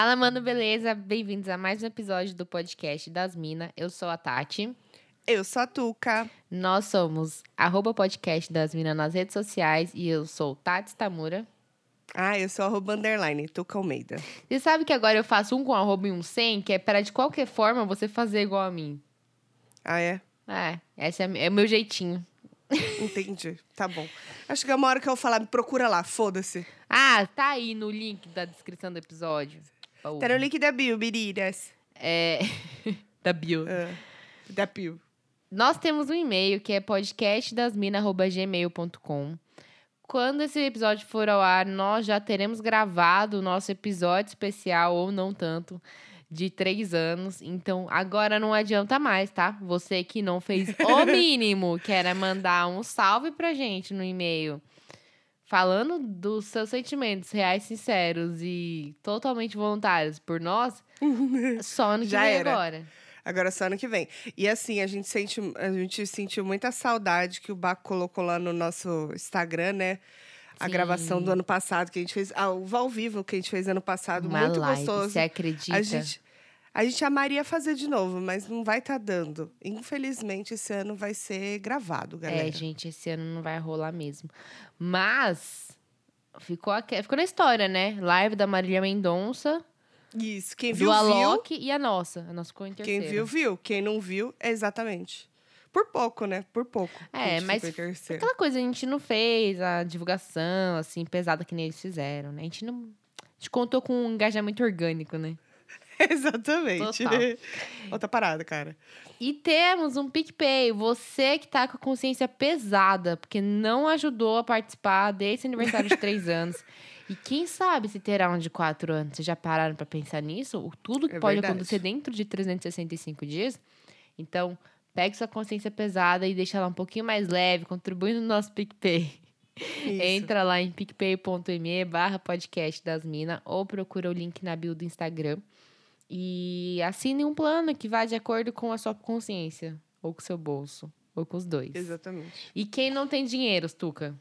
Fala, mano, beleza? Bem-vindos a mais um episódio do podcast das Minas. Eu sou a Tati. Eu sou a Tuca. Nós somos arroba podcast das Minas nas redes sociais e eu sou Tati Tamura. Ah, eu sou arroba underline, Tuca Almeida. Você sabe que agora eu faço um com arroba e um sem, que é para de qualquer forma você fazer igual a mim. Ah, é? É, esse é, é o meu jeitinho. Entendi. Tá bom. Acho que é uma hora que eu vou falar, me procura lá, foda-se. Ah, tá aí no link da descrição do episódio. Oh. Tá no link da bio, meninas. É. da bio. Ah, da bio. Nós temos um e-mail que é podcastdasmina.gmail.com. Quando esse episódio for ao ar, nós já teremos gravado o nosso episódio especial, ou não tanto, de três anos. Então, agora não adianta mais, tá? Você que não fez o mínimo, que era mandar um salve pra gente no e-mail. Falando dos seus sentimentos reais, sinceros e totalmente voluntários por nós, só ano que Já vem era. agora. Agora só ano que vem. E assim, a gente, sente, a gente sentiu muita saudade que o Baco colocou lá no nosso Instagram, né? A Sim. gravação do ano passado que a gente fez. Ah, o ao vivo que a gente fez ano passado. Uma muito live, gostoso. você acredita? A gente, a gente amaria fazer de novo, mas não vai estar dando. Infelizmente, esse ano vai ser gravado, galera. É, gente, esse ano não vai rolar mesmo. Mas ficou, aqui, ficou na história, né? Live da Marília Mendonça, Isso. Quem do viu, viu. Alok e a nossa. A nossa ficou em Quem viu, viu. Quem não viu, é exatamente. Por pouco, né? Por pouco. a É, mas. Aquela coisa, a gente não fez a divulgação, assim, pesada que nem eles fizeram, né? A gente não... A gente contou com um engajamento orgânico, né? Exatamente. Total. Outra parada, cara. E temos um PicPay. Você que tá com a consciência pesada, porque não ajudou a participar desse aniversário de três anos. E quem sabe se terá um de quatro anos? Vocês já pararam pra pensar nisso? O Tudo que É pode verdade. acontecer dentro de 365 dias? Então, pegue sua consciência pesada e deixa ela um pouquinho mais leve, contribuindo no nosso PicPay. Isso. Entra lá em picpay.me barra podcast das minas ou procura o link na bio do Instagram. E assine um plano que vá de acordo com a sua consciência, ou com o seu bolso, ou com os dois. Exatamente. E quem não tem dinheiro, Tuca?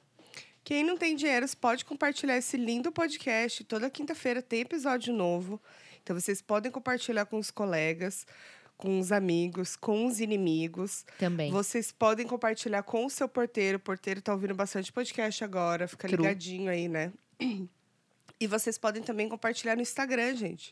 Quem não tem dinheiro, pode compartilhar esse lindo podcast. Toda quinta-feira tem episódio novo. Então, vocês podem compartilhar com os colegas, com os amigos, com os inimigos. Também. Vocês podem compartilhar com o seu porteiro. O porteiro tá ouvindo bastante podcast agora. Fica True. ligadinho aí, né? E vocês podem também compartilhar no Instagram, gente.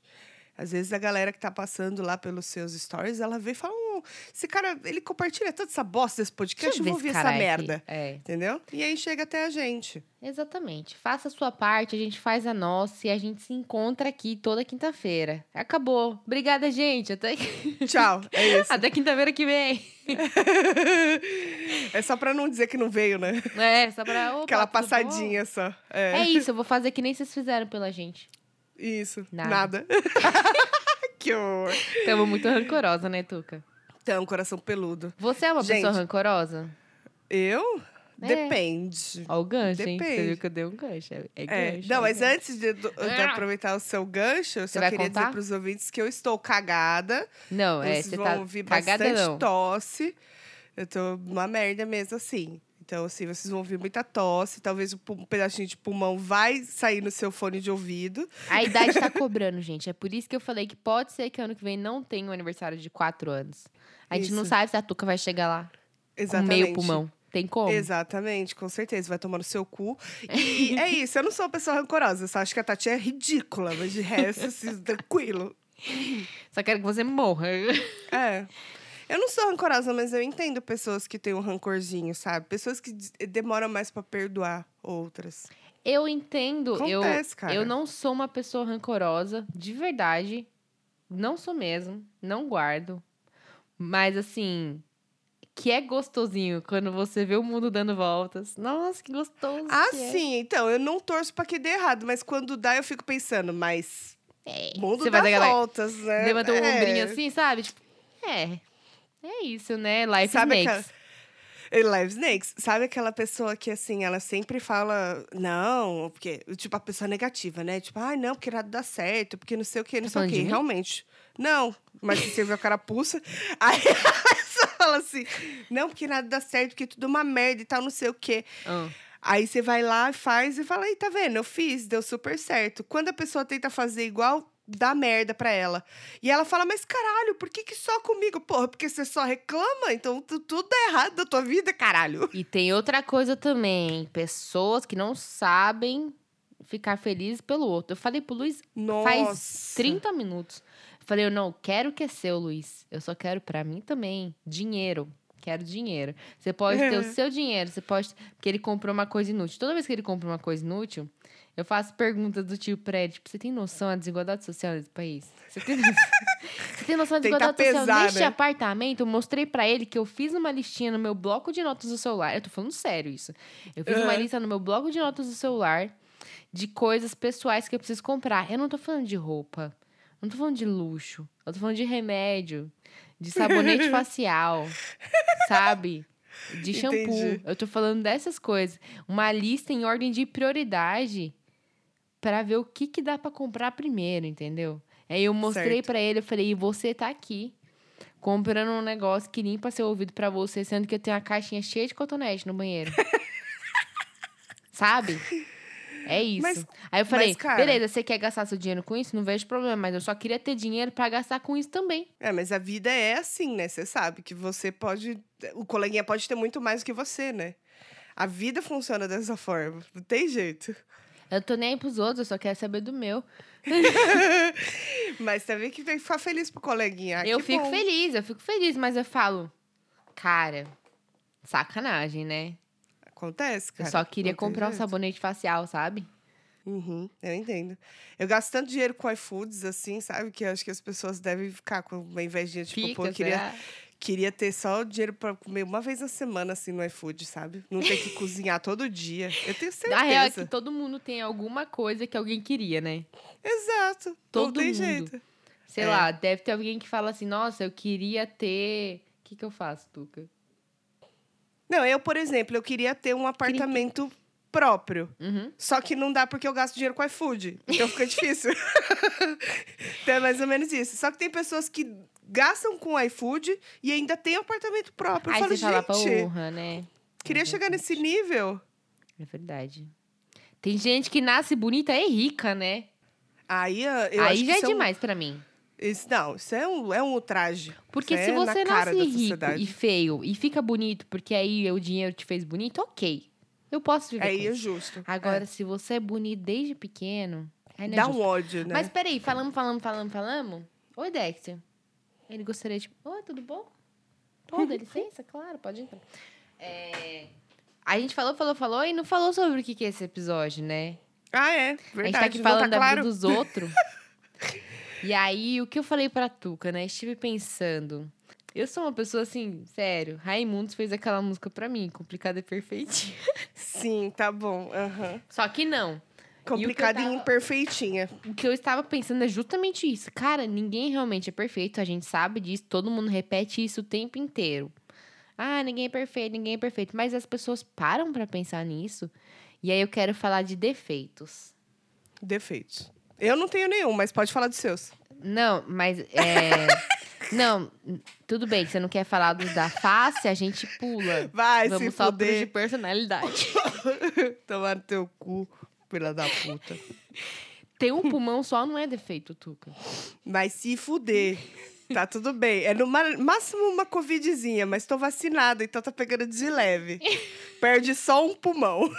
Às vezes a galera que tá passando lá pelos seus stories, ela vê e fala: "Hum, esse cara, ele compartilha toda essa bosta desse podcast, eu ver vou cara essa merda. É, Entendeu? E aí chega até a gente. exatamente. Faça a sua parte, a gente faz a nossa e a gente se encontra aqui toda quinta-feira. Acabou. Obrigada, gente. Até, Tchau. É isso. Até quinta-feira que vem. é só pra não dizer que não veio, né? É, só pra. Opa, Aquela tudo bom? passadinha só. É É. isso, eu vou fazer que nem vocês fizeram pela gente. Isso. Nada. Nada. que horror. Tamo muito rancorosa, né, Tuca? Então, coração peludo. Você é uma Gente. pessoa rancorosa? Eu? É. Depende. Ó, o gancho, hein? Você Depende. viu que eu dei um gancho. É, é É, gancho. não, é mas gancho. antes de, de Ah. aproveitar o seu gancho, eu Você só queria contar? dizer pros ouvintes que eu estou cagada. Não, é, Vocês você vão tá ouvir cagada bastante não. tosse. Eu tô uma merda mesmo assim. Então, assim, vocês vão ouvir muita tosse. Talvez um pedacinho de pulmão vai sair no seu fone de ouvido. A idade tá cobrando, gente. É por isso que eu falei que pode ser que ano que vem não tenha um aniversário de quatro anos. A gente não Isso. sabe se a Tuca vai chegar lá Exatamente. com meio pulmão. Tem como? Exatamente, com certeza. Vai tomar no seu cu. E é isso, eu não sou uma pessoa rancorosa. Só acho que a Tati é ridícula, mas de resto, assim, tranquilo. Só quero que você morra. É. Eu não sou rancorosa, mas eu entendo pessoas que têm um rancorzinho, sabe? Pessoas que des- demoram mais pra perdoar outras. Eu entendo. eu, Acontece, cara. eu não sou uma pessoa rancorosa, de verdade. Não sou mesmo. Não guardo. Mas, assim, que é gostosinho quando você vê o mundo dando voltas. Nossa, que gostoso. Ah, que é. sim, então, eu não torço pra que dê errado, mas quando dá, eu fico pensando, mas. É. O mundo Você dá vai dar voltas, né? Levanta o É. ombrinho assim, sabe? Tipo, é. É isso, né? Life Sabe Snakes. E Live Snakes, sabe aquela pessoa que, assim, ela sempre fala, não, porque, tipo, a pessoa negativa, né? Tipo, ai, não, porque nada dá certo, porque não sei o quê, não Tá sei o quê. Realmente. Não, mas se serviu a carapuça. Aí a pessoa fala assim, não, porque nada dá certo, porque tudo é uma merda e tal, não sei o quê. Ah. Aí você vai lá, faz e fala, aí, tá vendo? Eu fiz, deu super certo. Quando a pessoa tenta fazer igual, dá merda pra ela. E ela fala, mas caralho, por que, que só comigo? Porra, porque você só reclama? Então tu- tudo é errado da tua vida, caralho. E tem outra coisa também. Pessoas que não sabem ficar felizes pelo outro. Eu falei pro Luiz Nossa. faz 30 minutos. Eu falei, eu não quero o que é seu, Luiz. Eu só quero pra mim também dinheiro. Quero dinheiro. Você pode ter o seu dinheiro, você pode. Porque ele comprou uma coisa inútil. Toda vez que ele compra uma coisa inútil, eu faço perguntas do tipo pra ele: tipo, você tem noção da desigualdade social nesse país? Você tem noção, você tem noção da desigualdade social pesar, neste né? apartamento? Eu mostrei pra ele que eu fiz uma listinha no meu bloco de notas do celular. Eu tô falando sério isso. Eu fiz uma Aham. lista no meu bloco de notas do celular de coisas pessoais que eu preciso comprar. Eu não tô falando de roupa. Não tô falando de luxo. Eu tô falando de remédio, de sabonete facial, sabe? De shampoo. Entendi. Eu tô falando dessas coisas. Uma lista em ordem de prioridade pra ver o que que dá pra comprar primeiro, entendeu? Aí eu mostrei pra ele, eu falei: "E você tá aqui comprando um negócio que limpa seu ouvido pra você, sendo que eu tenho uma caixinha cheia de cotonete no banheiro." Sabe? É isso. Mas- Aí eu falei, mas, cara- beleza, você quer gastar seu dinheiro com isso? Não vejo problema, mas eu só queria ter dinheiro pra gastar com isso também. É, mas a vida é assim, né? Você sabe que você pode. O coleguinha pode ter muito mais que você, né? A vida funciona dessa forma. Não tem jeito. Eu tô nem aí pros outros, eu só quero saber do meu. Mas também que tem que ficar feliz pro coleguinha. Ah, eu fico bom. feliz, eu fico feliz, mas eu falo, cara, sacanagem, né? Acontece, cara. eu só queria não comprar um sabonete facial, sabe? Uhum, eu entendo. Eu gasto tanto dinheiro com iFoods, assim, sabe? Que eu acho que as pessoas devem ficar com uma invejinha. Tipo, Fica, pô, eu queria, será? Queria ter só o dinheiro pra comer uma vez na semana, assim, no iFood, sabe? Não ter que cozinhar todo dia. Eu tenho certeza. A real é que todo mundo tem alguma coisa que alguém queria, né? Exato. não Todo tem mundo. jeito. Sei É. lá, deve ter alguém que fala assim, nossa, eu queria ter... O que que eu faço, Tuca? Não, eu, por exemplo, eu queria ter um apartamento próprio. Uhum. Só que não dá porque eu gasto dinheiro com iFood. Então fica difícil. então é mais ou menos isso. Só que tem pessoas que gastam com iFood e ainda tem apartamento próprio. Eu Aí falo, você fala, porra, né? queria É chegar nesse nível. É verdade. Tem gente que nasce bonita e rica, né? Aí ah, eu Aí já é um- demais pra mim. isso- não, isso é um, é um ultraje. Porque Isso se é você nasce rico sociedade. e feio e fica bonito porque aí o dinheiro te fez bonito, ok. Eu posso viver Aí é justo. Agora, se você é bonito desde pequeno, É. é Dá justo. um ódio, né? Mas peraí, falamos, falamos, falamos, falamos. Oi, Dexter. Ele gostaria de. Oi, tudo bom? Dá licença? Claro, pode entrar. É, A gente falou, falou, falou e não falou sobre o que que é esse episódio, né? Ah, é. a gente Verdade. tá aqui falando tá da claro. vida dos outros. e aí, o que eu falei pra Tuca, né? Estive pensando. Eu sou uma pessoa assim, sério. Raimundos fez aquela música pra mim, complicada e perfeitinha. Sim, tá bom. aham. Só que não. Complicada e tava- imperfeitinha. O que eu estava pensando é justamente isso. Cara, ninguém realmente é perfeito, a gente sabe disso, todo mundo repete isso o tempo inteiro. Ah, ninguém é perfeito, ninguém é perfeito. Mas as pessoas param pra pensar nisso. E aí eu quero falar de defeitos. Defeitos. Eu não tenho nenhum, mas pode falar dos seus. Não, mas é. não, tudo bem, você não quer falar dos da face, a gente pula. Vai Vamos se só pros de fuder. personalidade. Tomar no teu cu, filha da puta. Ter um pulmão só não é defeito, Tuca. Mas se fuder. Tá tudo bem. É no máximo uma covidzinha, mas tô vacinada, então tá pegando de leve. Perde só um pulmão.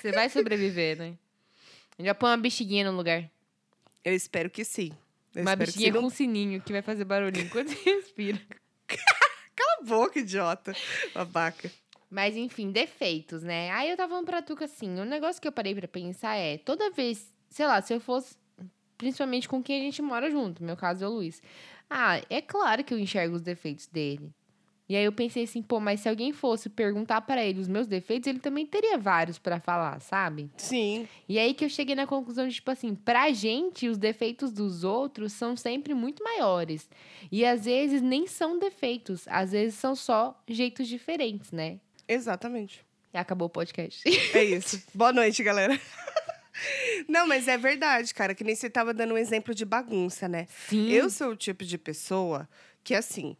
Você vai sobreviver, né? Já põe uma bexiguinha no lugar. Eu espero que sim. Eu uma bexiguinha com Não... sininho que vai fazer barulhinho quando você respira. Cala a boca, idiota. Babaca. Mas enfim, defeitos, né? Aí eu tava falando pra Tuca assim, o negócio que eu parei pra pensar é, toda vez, sei lá, se eu fosse, principalmente com quem a gente mora junto, no meu caso é o Luiz. Ah, é claro que eu enxergo os defeitos dele. E aí eu pensei assim, pô, mas se alguém fosse perguntar pra ele os meus defeitos, ele também teria vários pra falar, sabe? Sim. E aí que eu cheguei na conclusão de, tipo assim, pra gente, os defeitos dos outros são sempre muito maiores. E às vezes nem são defeitos, às vezes são só jeitos diferentes, né? Exatamente. E acabou o podcast. É isso. Boa noite, galera. Não, mas é verdade, cara. Que nem você tava dando um exemplo de bagunça, né? Sim. Eu sou o tipo de pessoa que, assim,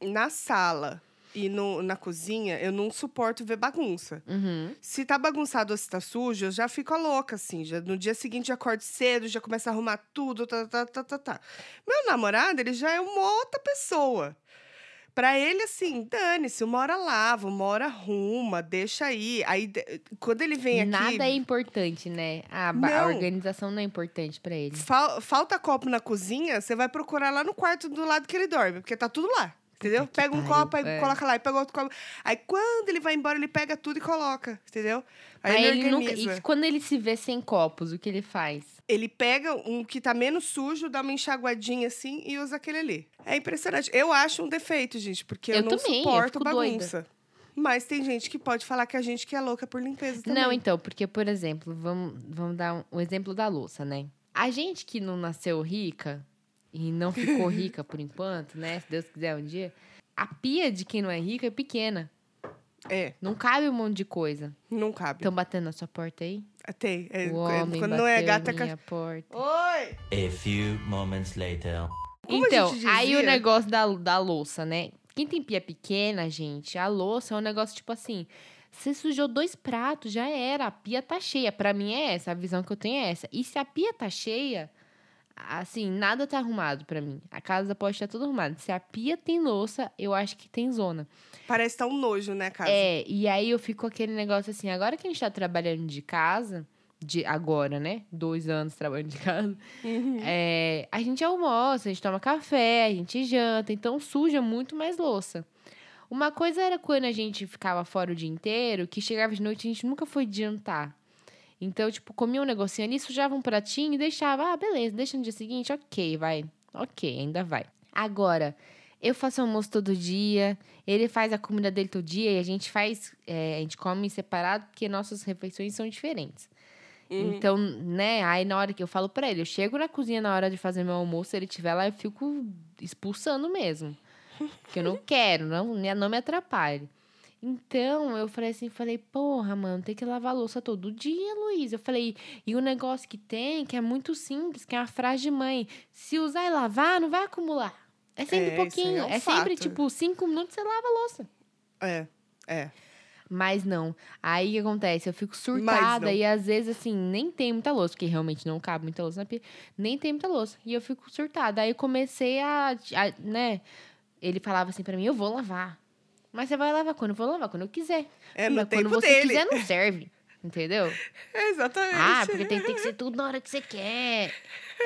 na sala, e no, na cozinha, eu não suporto ver bagunça. Uhum. Se tá bagunçado ou se tá sujo, eu já fico louca, assim. Já, no dia seguinte, já acordo cedo, já começo a arrumar tudo, tá, tá, tá, tá, tá. Meu namorado, ele já é uma outra pessoa. Pra ele, assim, dane-se, uma hora lava, uma hora arruma, deixa aí. Aí, quando ele vem aqui... Nada é importante, né? A, a organização não é importante pra ele. Fal- falta copo na cozinha, você vai procurar lá no quarto do lado que ele dorme, porque tá tudo lá. Entendeu? que Pega um pariu, copo, aí é. coloca lá, e pega outro copo. Aí quando ele vai embora, ele pega tudo e coloca, entendeu? Aí Mas ele, ele nunca. E quando ele se vê sem copos, o que ele faz? Ele pega um que tá menos sujo, dá uma enxaguadinha assim e usa aquele ali. É impressionante. Eu acho um defeito, gente, porque eu, Eu não também, eu suporto fico bagunça. Mas tem gente que pode falar que a gente que é louca por limpeza também. Não, então, porque, por exemplo, vamos, vamos dar um, um exemplo da louça, né? A gente que não nasceu rica e não ficou rica por enquanto, né? Se Deus quiser um dia, a pia de quem não é rico é pequena. É, Não cabe um monte de coisa. não cabe. Estão batendo na sua porta aí? Tem. É, o é, homem quando não é gata, é minha porta. Oi! A few moments later. Como então, aí o negócio da, da louça, né? Quem tem pia pequena, gente, a louça é um negócio tipo assim. Você sujou dois pratos, já era. A pia tá cheia. Pra mim é essa, a visão que eu tenho é essa. E se a pia tá cheia, assim, nada tá arrumado pra mim. A casa pode estar tudo arrumada. Se a pia tem louça, eu acho que tem zona. Parece tá um nojo, né, casa? É, e aí eu fico com aquele negócio assim, agora que a gente tá trabalhando de casa, de agora, né? Dois anos trabalhando de casa. Uhum. É, a gente almoça, a gente toma café, a gente janta, então suja muito mais louça. Uma coisa era quando a gente ficava fora o dia inteiro, que chegava de noite a gente nunca foi jantar. Então, tipo, comia um negocinho ali, sujava um pratinho e deixava, ah, beleza, deixa no dia seguinte, ok, vai. Ok, ainda vai. Agora, eu faço almoço todo dia, ele faz a comida dele todo dia e a gente faz, é, a gente come separado porque nossas refeições são diferentes. Uhum. Então, né, aí na hora que eu falo pra ele, eu chego na cozinha na hora de fazer meu almoço, se ele estiver lá, eu fico expulsando mesmo. Porque eu não quero, não, né, não me atrapalhe. Então, eu falei assim, falei, porra, mano, tem que lavar louça todo dia, Luiz. Eu falei, e o negócio que tem, que é muito simples, que é uma frase de mãe. Se usar e lavar, não vai acumular. É sempre É, pouquinho. é um É, sempre, tipo, cinco minutos você lava a louça. É, é. Mas não. Aí o que acontece? Eu fico surtada e às vezes, assim, nem tem muita louça, porque realmente não cabe muita louça na pia. Nem tem muita louça. E eu fico surtada. Aí eu comecei a, a- né? Ele falava assim pra mim: eu vou lavar. Mas você vai lavar quando? Eu vou lavar quando eu quiser. É no Mas quando tempo você dele. quiser, não serve. Entendeu? É, exatamente. Ah, porque tem, tem que ser tudo na hora que você quer.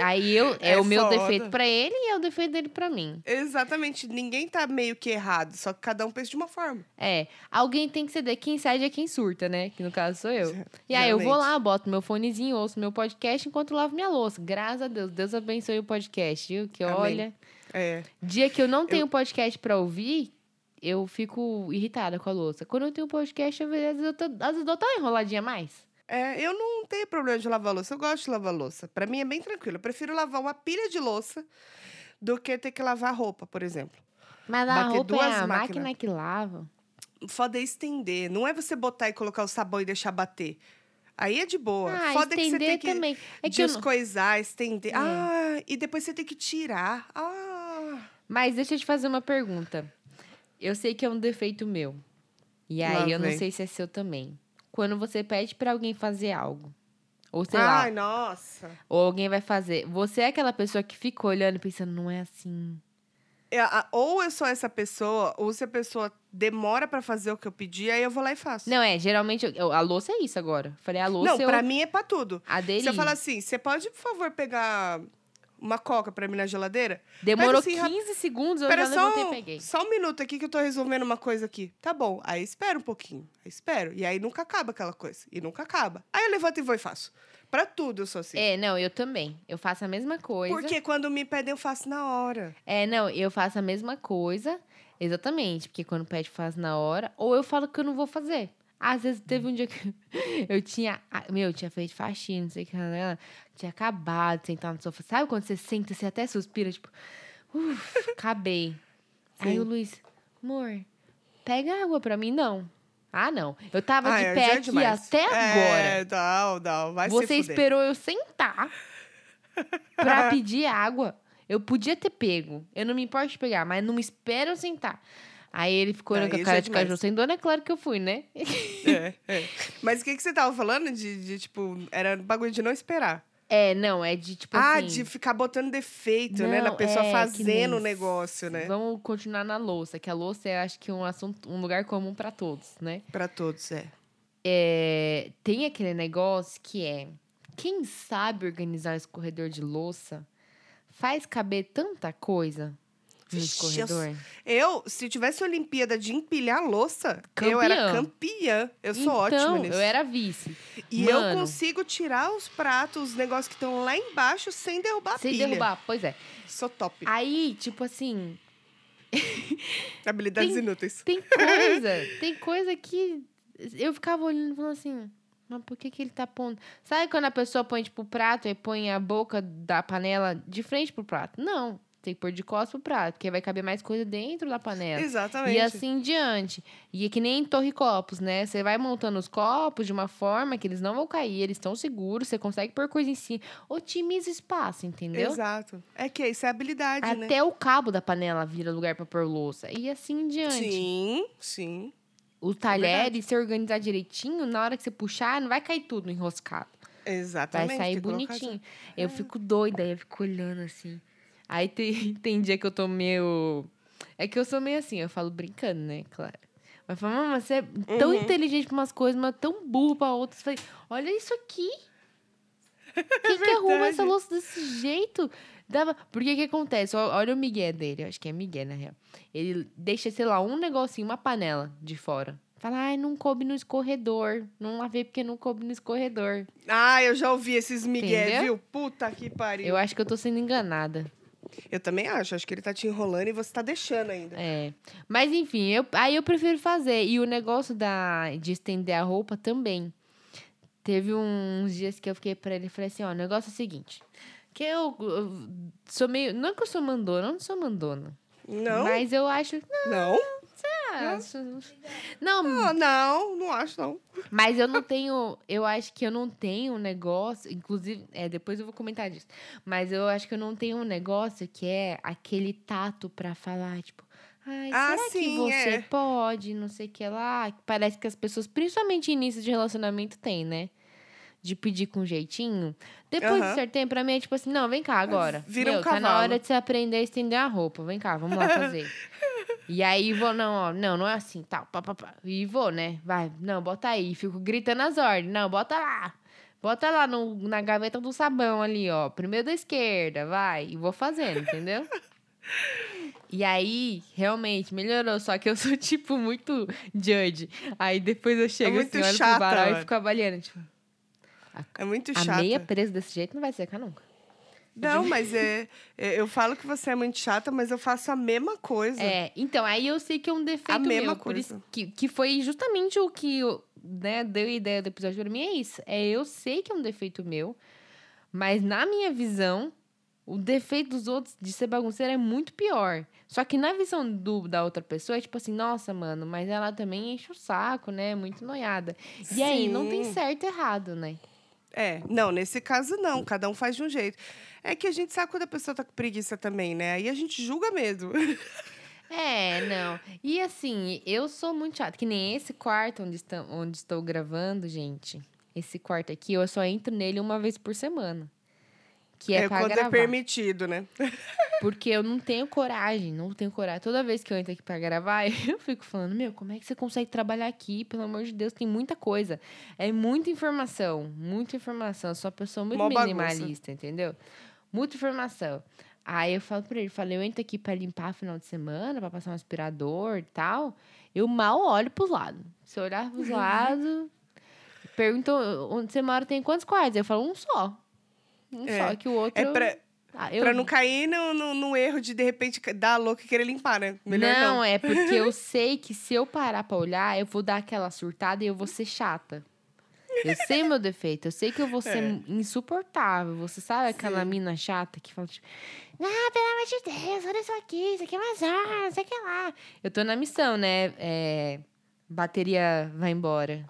Aí eu, é, É o meu foda. defeito pra ele e é o defeito dele pra mim. Exatamente. Ninguém tá meio que errado, só que cada um pensa de uma forma. É, alguém tem que ceder. Quem cede é quem surta, né? Que no caso sou eu. E aí eu vou lá, boto meu fonezinho, ouço meu podcast enquanto lavo minha louça. Graças a Deus. Deus abençoe o podcast, viu? Que Amém. olha, É. dia que eu não tenho podcast pra ouvir, eu fico irritada com a louça. Quando eu tenho podcast, às vezes eu tô, às vezes eu uma enroladinha mais. É, eu não tenho problema de lavar louça. Eu gosto de lavar louça. Pra mim é bem tranquilo. Eu prefiro lavar uma pilha de louça do que ter que lavar roupa, por exemplo. Mas a Bater roupa é a máquinas. máquina que lava. Foda é estender. Não é você botar e colocar o sabão e deixar bater. Aí é de boa. Ah, Foda é que você estender tem que também. É que eu não- descoisar, estender. É. Ah, e depois você tem que tirar. Ah. Mas deixa eu te fazer uma pergunta. Eu sei que é um defeito meu. E aí Lá eu não sei se é seu também. Quando você pede pra alguém fazer algo, ou sei lá, Ai, nossa. ou alguém vai fazer, você é aquela pessoa que fica olhando e pensando, não é assim. É, ou eu sou essa pessoa, ou se a pessoa demora pra fazer o que eu pedi, aí eu vou lá e faço. Não, é, geralmente, eu- a louça é isso agora. Falei, a louça Não, eu pra mim é pra tudo. aderi. Se eu falar assim, você pode, por favor, pegar uma coca pra mim na geladeira? Demorou assim, rap- 15 segundos, eu já só, levantei e peguei. só um minuto aqui que eu tô resolvendo uma coisa aqui. Tá bom. Aí espera um pouquinho. Aí espero. E aí nunca acaba aquela coisa. E nunca acaba. Aí eu levanto e vou e faço. Pra tudo eu sou assim. É, não, eu também. Eu faço a mesma coisa. Porque quando me pedem, eu faço na hora. É, não, eu faço a mesma coisa, exatamente, porque quando pede faz na hora, ou eu falo que eu não vou fazer. Às vezes teve um dia que eu tinha, meu, eu tinha feito faxina, não sei o que, né, tinha acabado de sentar no sofá. Sabe quando você senta, você até suspira, tipo, uff, acabei. Aí Sim. o Luiz, amor, pega água pra mim, não. Ah, não. Eu tava Ah, de é, pé é aqui demais. até agora. É, não, não. Vai Você esperou eu sentar pra pedir água. Eu podia ter pego. Eu não me importo de pegar, mas não me espera eu sentar. Aí ele ficou olhando com a cara é de demais. sem dono, é claro que eu fui, né? É, é. Mas o que, que você tava falando de, de, tipo, era bagulho de não esperar? É, não, é de tipo ah, assim. de ficar botando defeito, né? Na Não, pessoa é, fazendo o negócio, né? Vamos continuar na louça, que a louça é, acho que, um assunto, um lugar comum pra todos, né? Pra todos, é. É, tem aquele negócio que é quem sabe organizar esse corredor de louça faz caber tanta coisa no Vixe, eu se tivesse Olimpíada de empilhar louça, eu era Campeã. campeã. Eu sou então, ótima nisso. eu era vice. E Mano. eu consigo tirar os pratos, os negócios que estão lá embaixo sem derrubar a Sem pilha. derrubar, pois é. Sou top. Aí, tipo assim, Habilidades tem- inúteis. tem coisa, tem coisa que eu ficava olhando e falando assim, mas por que que ele tá pondo? Sabe quando a pessoa põe, tipo, o prato e põe a boca da panela de frente pro prato? Não, tem que pôr de costas pro prato, porque vai caber mais coisa dentro da panela. Exatamente. E assim em diante. E é que nem em torre copos, né? Você vai montando os copos de uma forma que eles não vão cair, eles estão seguros, você consegue pôr coisa em cima. Otimiza o espaço, entendeu? Exato. É que isso é habilidade, né? Até o cabo da panela vira lugar pra pôr louça. E assim em diante. Sim, sim. O talher, se organizar direitinho, na hora que você puxar, não vai cair tudo enroscado. Vai Exatamente. sair que colocar bonitinho. Eu fico doida, eu fico olhando assim. Aí tem, tem dia que eu tô meio. É que eu sou meio assim, eu falo brincando, né? Claro. Mas fala, mamãe, você é tão Uhum. inteligente pra umas coisas, mas tão burro pra outras. Eu Falei, olha isso aqui. Quem que arruma essa louça desse jeito? Dava... Porque que acontece? Olha o migué dele. eu Acho que é migué, na real. Ele deixa, sei lá, um negocinho, uma panela de fora. Fala, ai, não coube no escorredor. Não lavei porque não coube no escorredor. Ah, eu já ouvi esses migué, Entendeu? viu? Puta que pariu. Eu acho que eu tô sendo enganada. Eu também acho. Acho que ele tá te enrolando e você tá deixando ainda. É. Mas enfim, eu, aí eu prefiro fazer. E o negócio da, de estender a roupa também. Teve uns dias que eu fiquei pra ele e falei assim: ó, o negócio é o seguinte. Que eu, eu sou meio. Não que eu sou mandona, eu não sou mandona. Não? Mas eu acho. Não? Ah, acho- não, Ah, não, não acho, não. mas eu não tenho. Eu acho que eu não tenho um negócio. Inclusive, é, depois eu vou comentar disso. Mas eu acho que eu não tenho um negócio que é aquele tato pra falar, tipo. Ai, Ah, será que sim, você é. pode? Não sei o que lá. Parece que as pessoas, principalmente início de relacionamento, tem, né? De pedir com jeitinho. Depois de Aham. certo tempo, pra mim é tipo assim: não, vem cá agora. Vira um Meu, Tá na cavalo. hora de você aprender a estender a roupa. Vem cá, vamos lá fazer. E aí vou, não, ó, não, não é assim, tal, pá, pá, pá. E vou, né? Vai, não, bota aí. Fico gritando as ordens. Não, bota lá. Bota lá no, na gaveta do sabão ali, ó. Primeiro da esquerda, vai. E vou fazendo, entendeu? E aí, realmente, melhorou. Só que eu sou, tipo, muito judge. Aí depois eu chego muito assim, olho chata, pro varal e mano. fico avaliando. Tipo, É muito a chata. meia presa desse jeito não vai secar nunca. Não, mas é, é- eu falo que você é muito chata, mas eu faço a mesma coisa. É, então, aí eu sei que é um defeito A mesma meu. Coisa. isso que, que foi justamente o que né, deu a ideia do episódio pra mim. É isso. É, eu sei que é um defeito meu, mas na minha visão, o defeito dos outros de ser bagunceiro é muito pior. Só que na visão do, da outra pessoa, é tipo assim, nossa, mano, mas ela também enche o saco, né? é Muito noiada. E aí, não tem Sim. certo e errado, né? É, não, nesse caso não, cada um faz de um jeito. É que a gente sabe quando a pessoa tá com preguiça também, né? Aí a gente julga mesmo. É, não. E assim, eu sou muito chata. Que nem esse quarto onde, estam, onde estou gravando, gente. Esse quarto aqui, eu só entro nele uma vez por semana. Que é, pra quando gravar. é permitido, né? Porque eu não tenho coragem, não tenho coragem. Toda vez que eu entro aqui pra gravar, eu fico falando, meu, como é que você consegue trabalhar aqui? Pelo amor de Deus, tem muita coisa. É muita informação, muita informação. Eu sou uma pessoa muito Mó bagunça. minimalista, entendeu? Muita informação. Aí eu falo pra ele, falei, eu entro aqui pra limpar final de semana, pra passar um aspirador e tal. Eu mal olho pros lados. Se eu olhar pros lados, perguntam, onde você mora tem quantos quartos? Eu falo, um só. Um É. só, que o outro... É pra, Ah, eu- pra não cair no, no, no erro de, de repente, dar a louca e querer limpar, né? Melhor não. não, é porque eu sei que se eu parar pra olhar, eu vou dar aquela surtada e eu vou ser chata. Eu sei meu defeito, eu sei que eu vou ser É. insuportável. Você sabe aquela Sim. mina chata que fala, tipo, ah, pelo amor de Deus, olha isso aqui, isso aqui é uma zona, não sei o que lá. Eu tô na missão, né? É, bateria vai embora.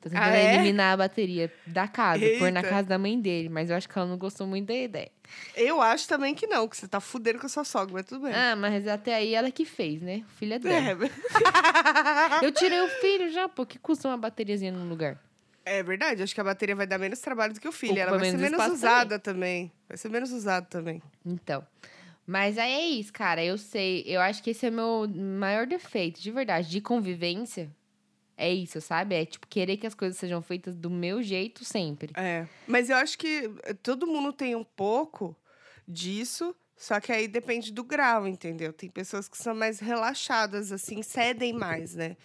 Tô tentando Ah, é? eliminar a bateria da casa, pôr na Eita. casa da mãe dele, mas eu acho que ela não gostou muito da ideia. Eu acho também que não, que você tá fudendo com a sua sogra, mas tudo bem. Ah, mas até aí ela que fez, né? O filho é dela. É, Eu tirei o filho já, pô. Que custa uma bateriazinha no lugar? É verdade, acho que a bateria vai dar menos trabalho do que o filho. Ocupa Ela vai ser menos menos espaço usada também. Vai ser menos usada também. Então. Mas aí é isso, cara. Eu sei. Eu acho que esse é o meu maior defeito, de verdade. De convivência. É isso, sabe? É tipo querer que as coisas sejam feitas do meu jeito sempre. É. Mas eu acho que todo mundo tem um pouco disso, só que aí depende do grau, entendeu? Tem pessoas que são mais relaxadas, assim, cedem mais, né?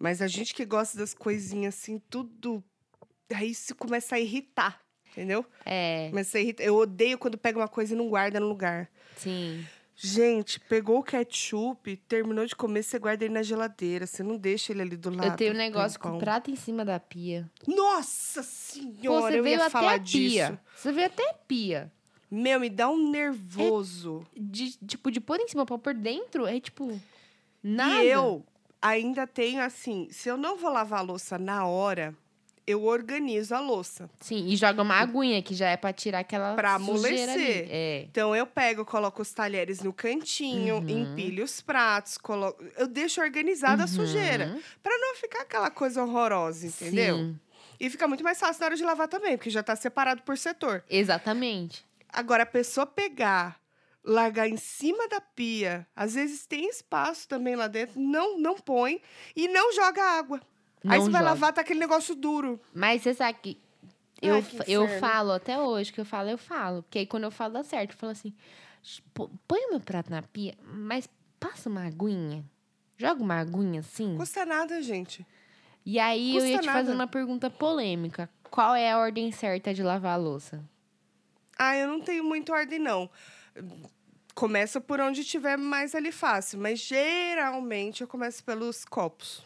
Mas a gente que gosta das coisinhas assim, tudo. Aí isso começa a irritar, entendeu? É, Começa a irritar. Eu odeio quando pega uma coisa e não guarda no lugar. sim. Gente, pegou o ketchup, terminou de comer, você guarda ele na geladeira. Você não deixa ele ali do lado. Eu tenho um negócio com prato em cima da pia. Nossa Pô, senhora, você eu veio ia até falar a pia. disso. Você veio até a pia. Meu, me dá um nervoso. De, tipo, de pôr em cima pra pôr dentro, é tipo. Nada. E eu ainda tenho assim, se eu não vou lavar a louça na hora, eu organizo a louça. Sim, e joga uma aguinha que já é pra tirar aquela ali. amolecer. É. Então eu pego, coloco os talheres no cantinho, Uhum. empilho os pratos, coloco, eu deixo organizada a sujeira, Uhum. Pra não ficar aquela coisa horrorosa, entendeu? Sim, E fica muito mais fácil na hora de lavar também, porque já tá separado por setor. exatamente. Agora a pessoa pegar, largar em cima da pia, às vezes tem espaço também lá dentro, não não põe e não joga água. Aí você vai joga. lavar, tá aquele negócio duro. Mas você sabe que Ai, eu, que fa- eu inferno. falo até hoje, que eu falo, eu falo. Porque aí quando eu falo dá certo. Eu falo assim, "Pô, põe o meu prato na pia, mas passa uma aguinha. Joga uma aguinha assim. Custa nada, gente. E aí eu ia custa te fazer nada. uma pergunta polêmica. Qual é a ordem certa de lavar a louça? Ah, eu não tenho muita ordem, não. Começa por onde tiver mais ali fácil, mas geralmente eu começo pelos copos.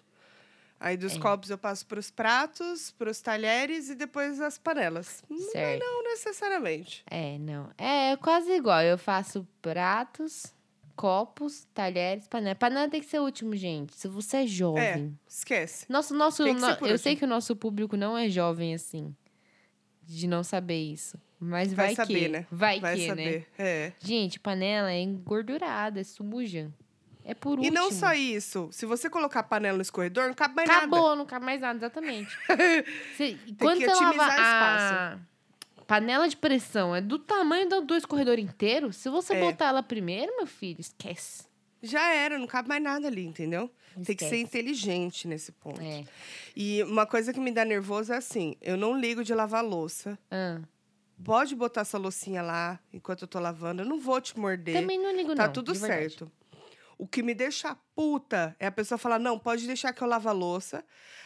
Aí dos É. copos eu passo para os pratos, para os talheres e depois as panelas. Certo. Não necessariamente. É, não. É quase igual. Eu faço pratos, copos, talheres, panela. Panela tem que ser o último, gente. Se você é jovem. Esquece. Nosso, nosso, no- eu último. sei que o nosso público não é jovem assim. De não saber isso. Mas Vai, vai, saber, que. né? Vai, Vai que, né? saber. É. Gente, panela é engordurada, é suja. É por E último. não só isso. Se você colocar a panela no escorredor, não cabe mais nada. Acabou, não cabe mais nada, exatamente. Você- Tem que otimizar a panela de pressão é do tamanho do, do escorredor inteiro, se você É. botar ela primeiro, meu filho, esquece. Já era, não cabe mais nada ali, entendeu? Tem que ser Esquece. inteligente nesse ponto. É. E uma coisa que me dá nervoso é assim: eu não ligo de lavar louça. Ah, Pode botar essa loucinha lá enquanto eu tô lavando. Eu não vou te morder. também não ligo, tá não. tudo de verdade. O que me deixa puta é a pessoa falar: não, pode deixar que eu lavo a louça.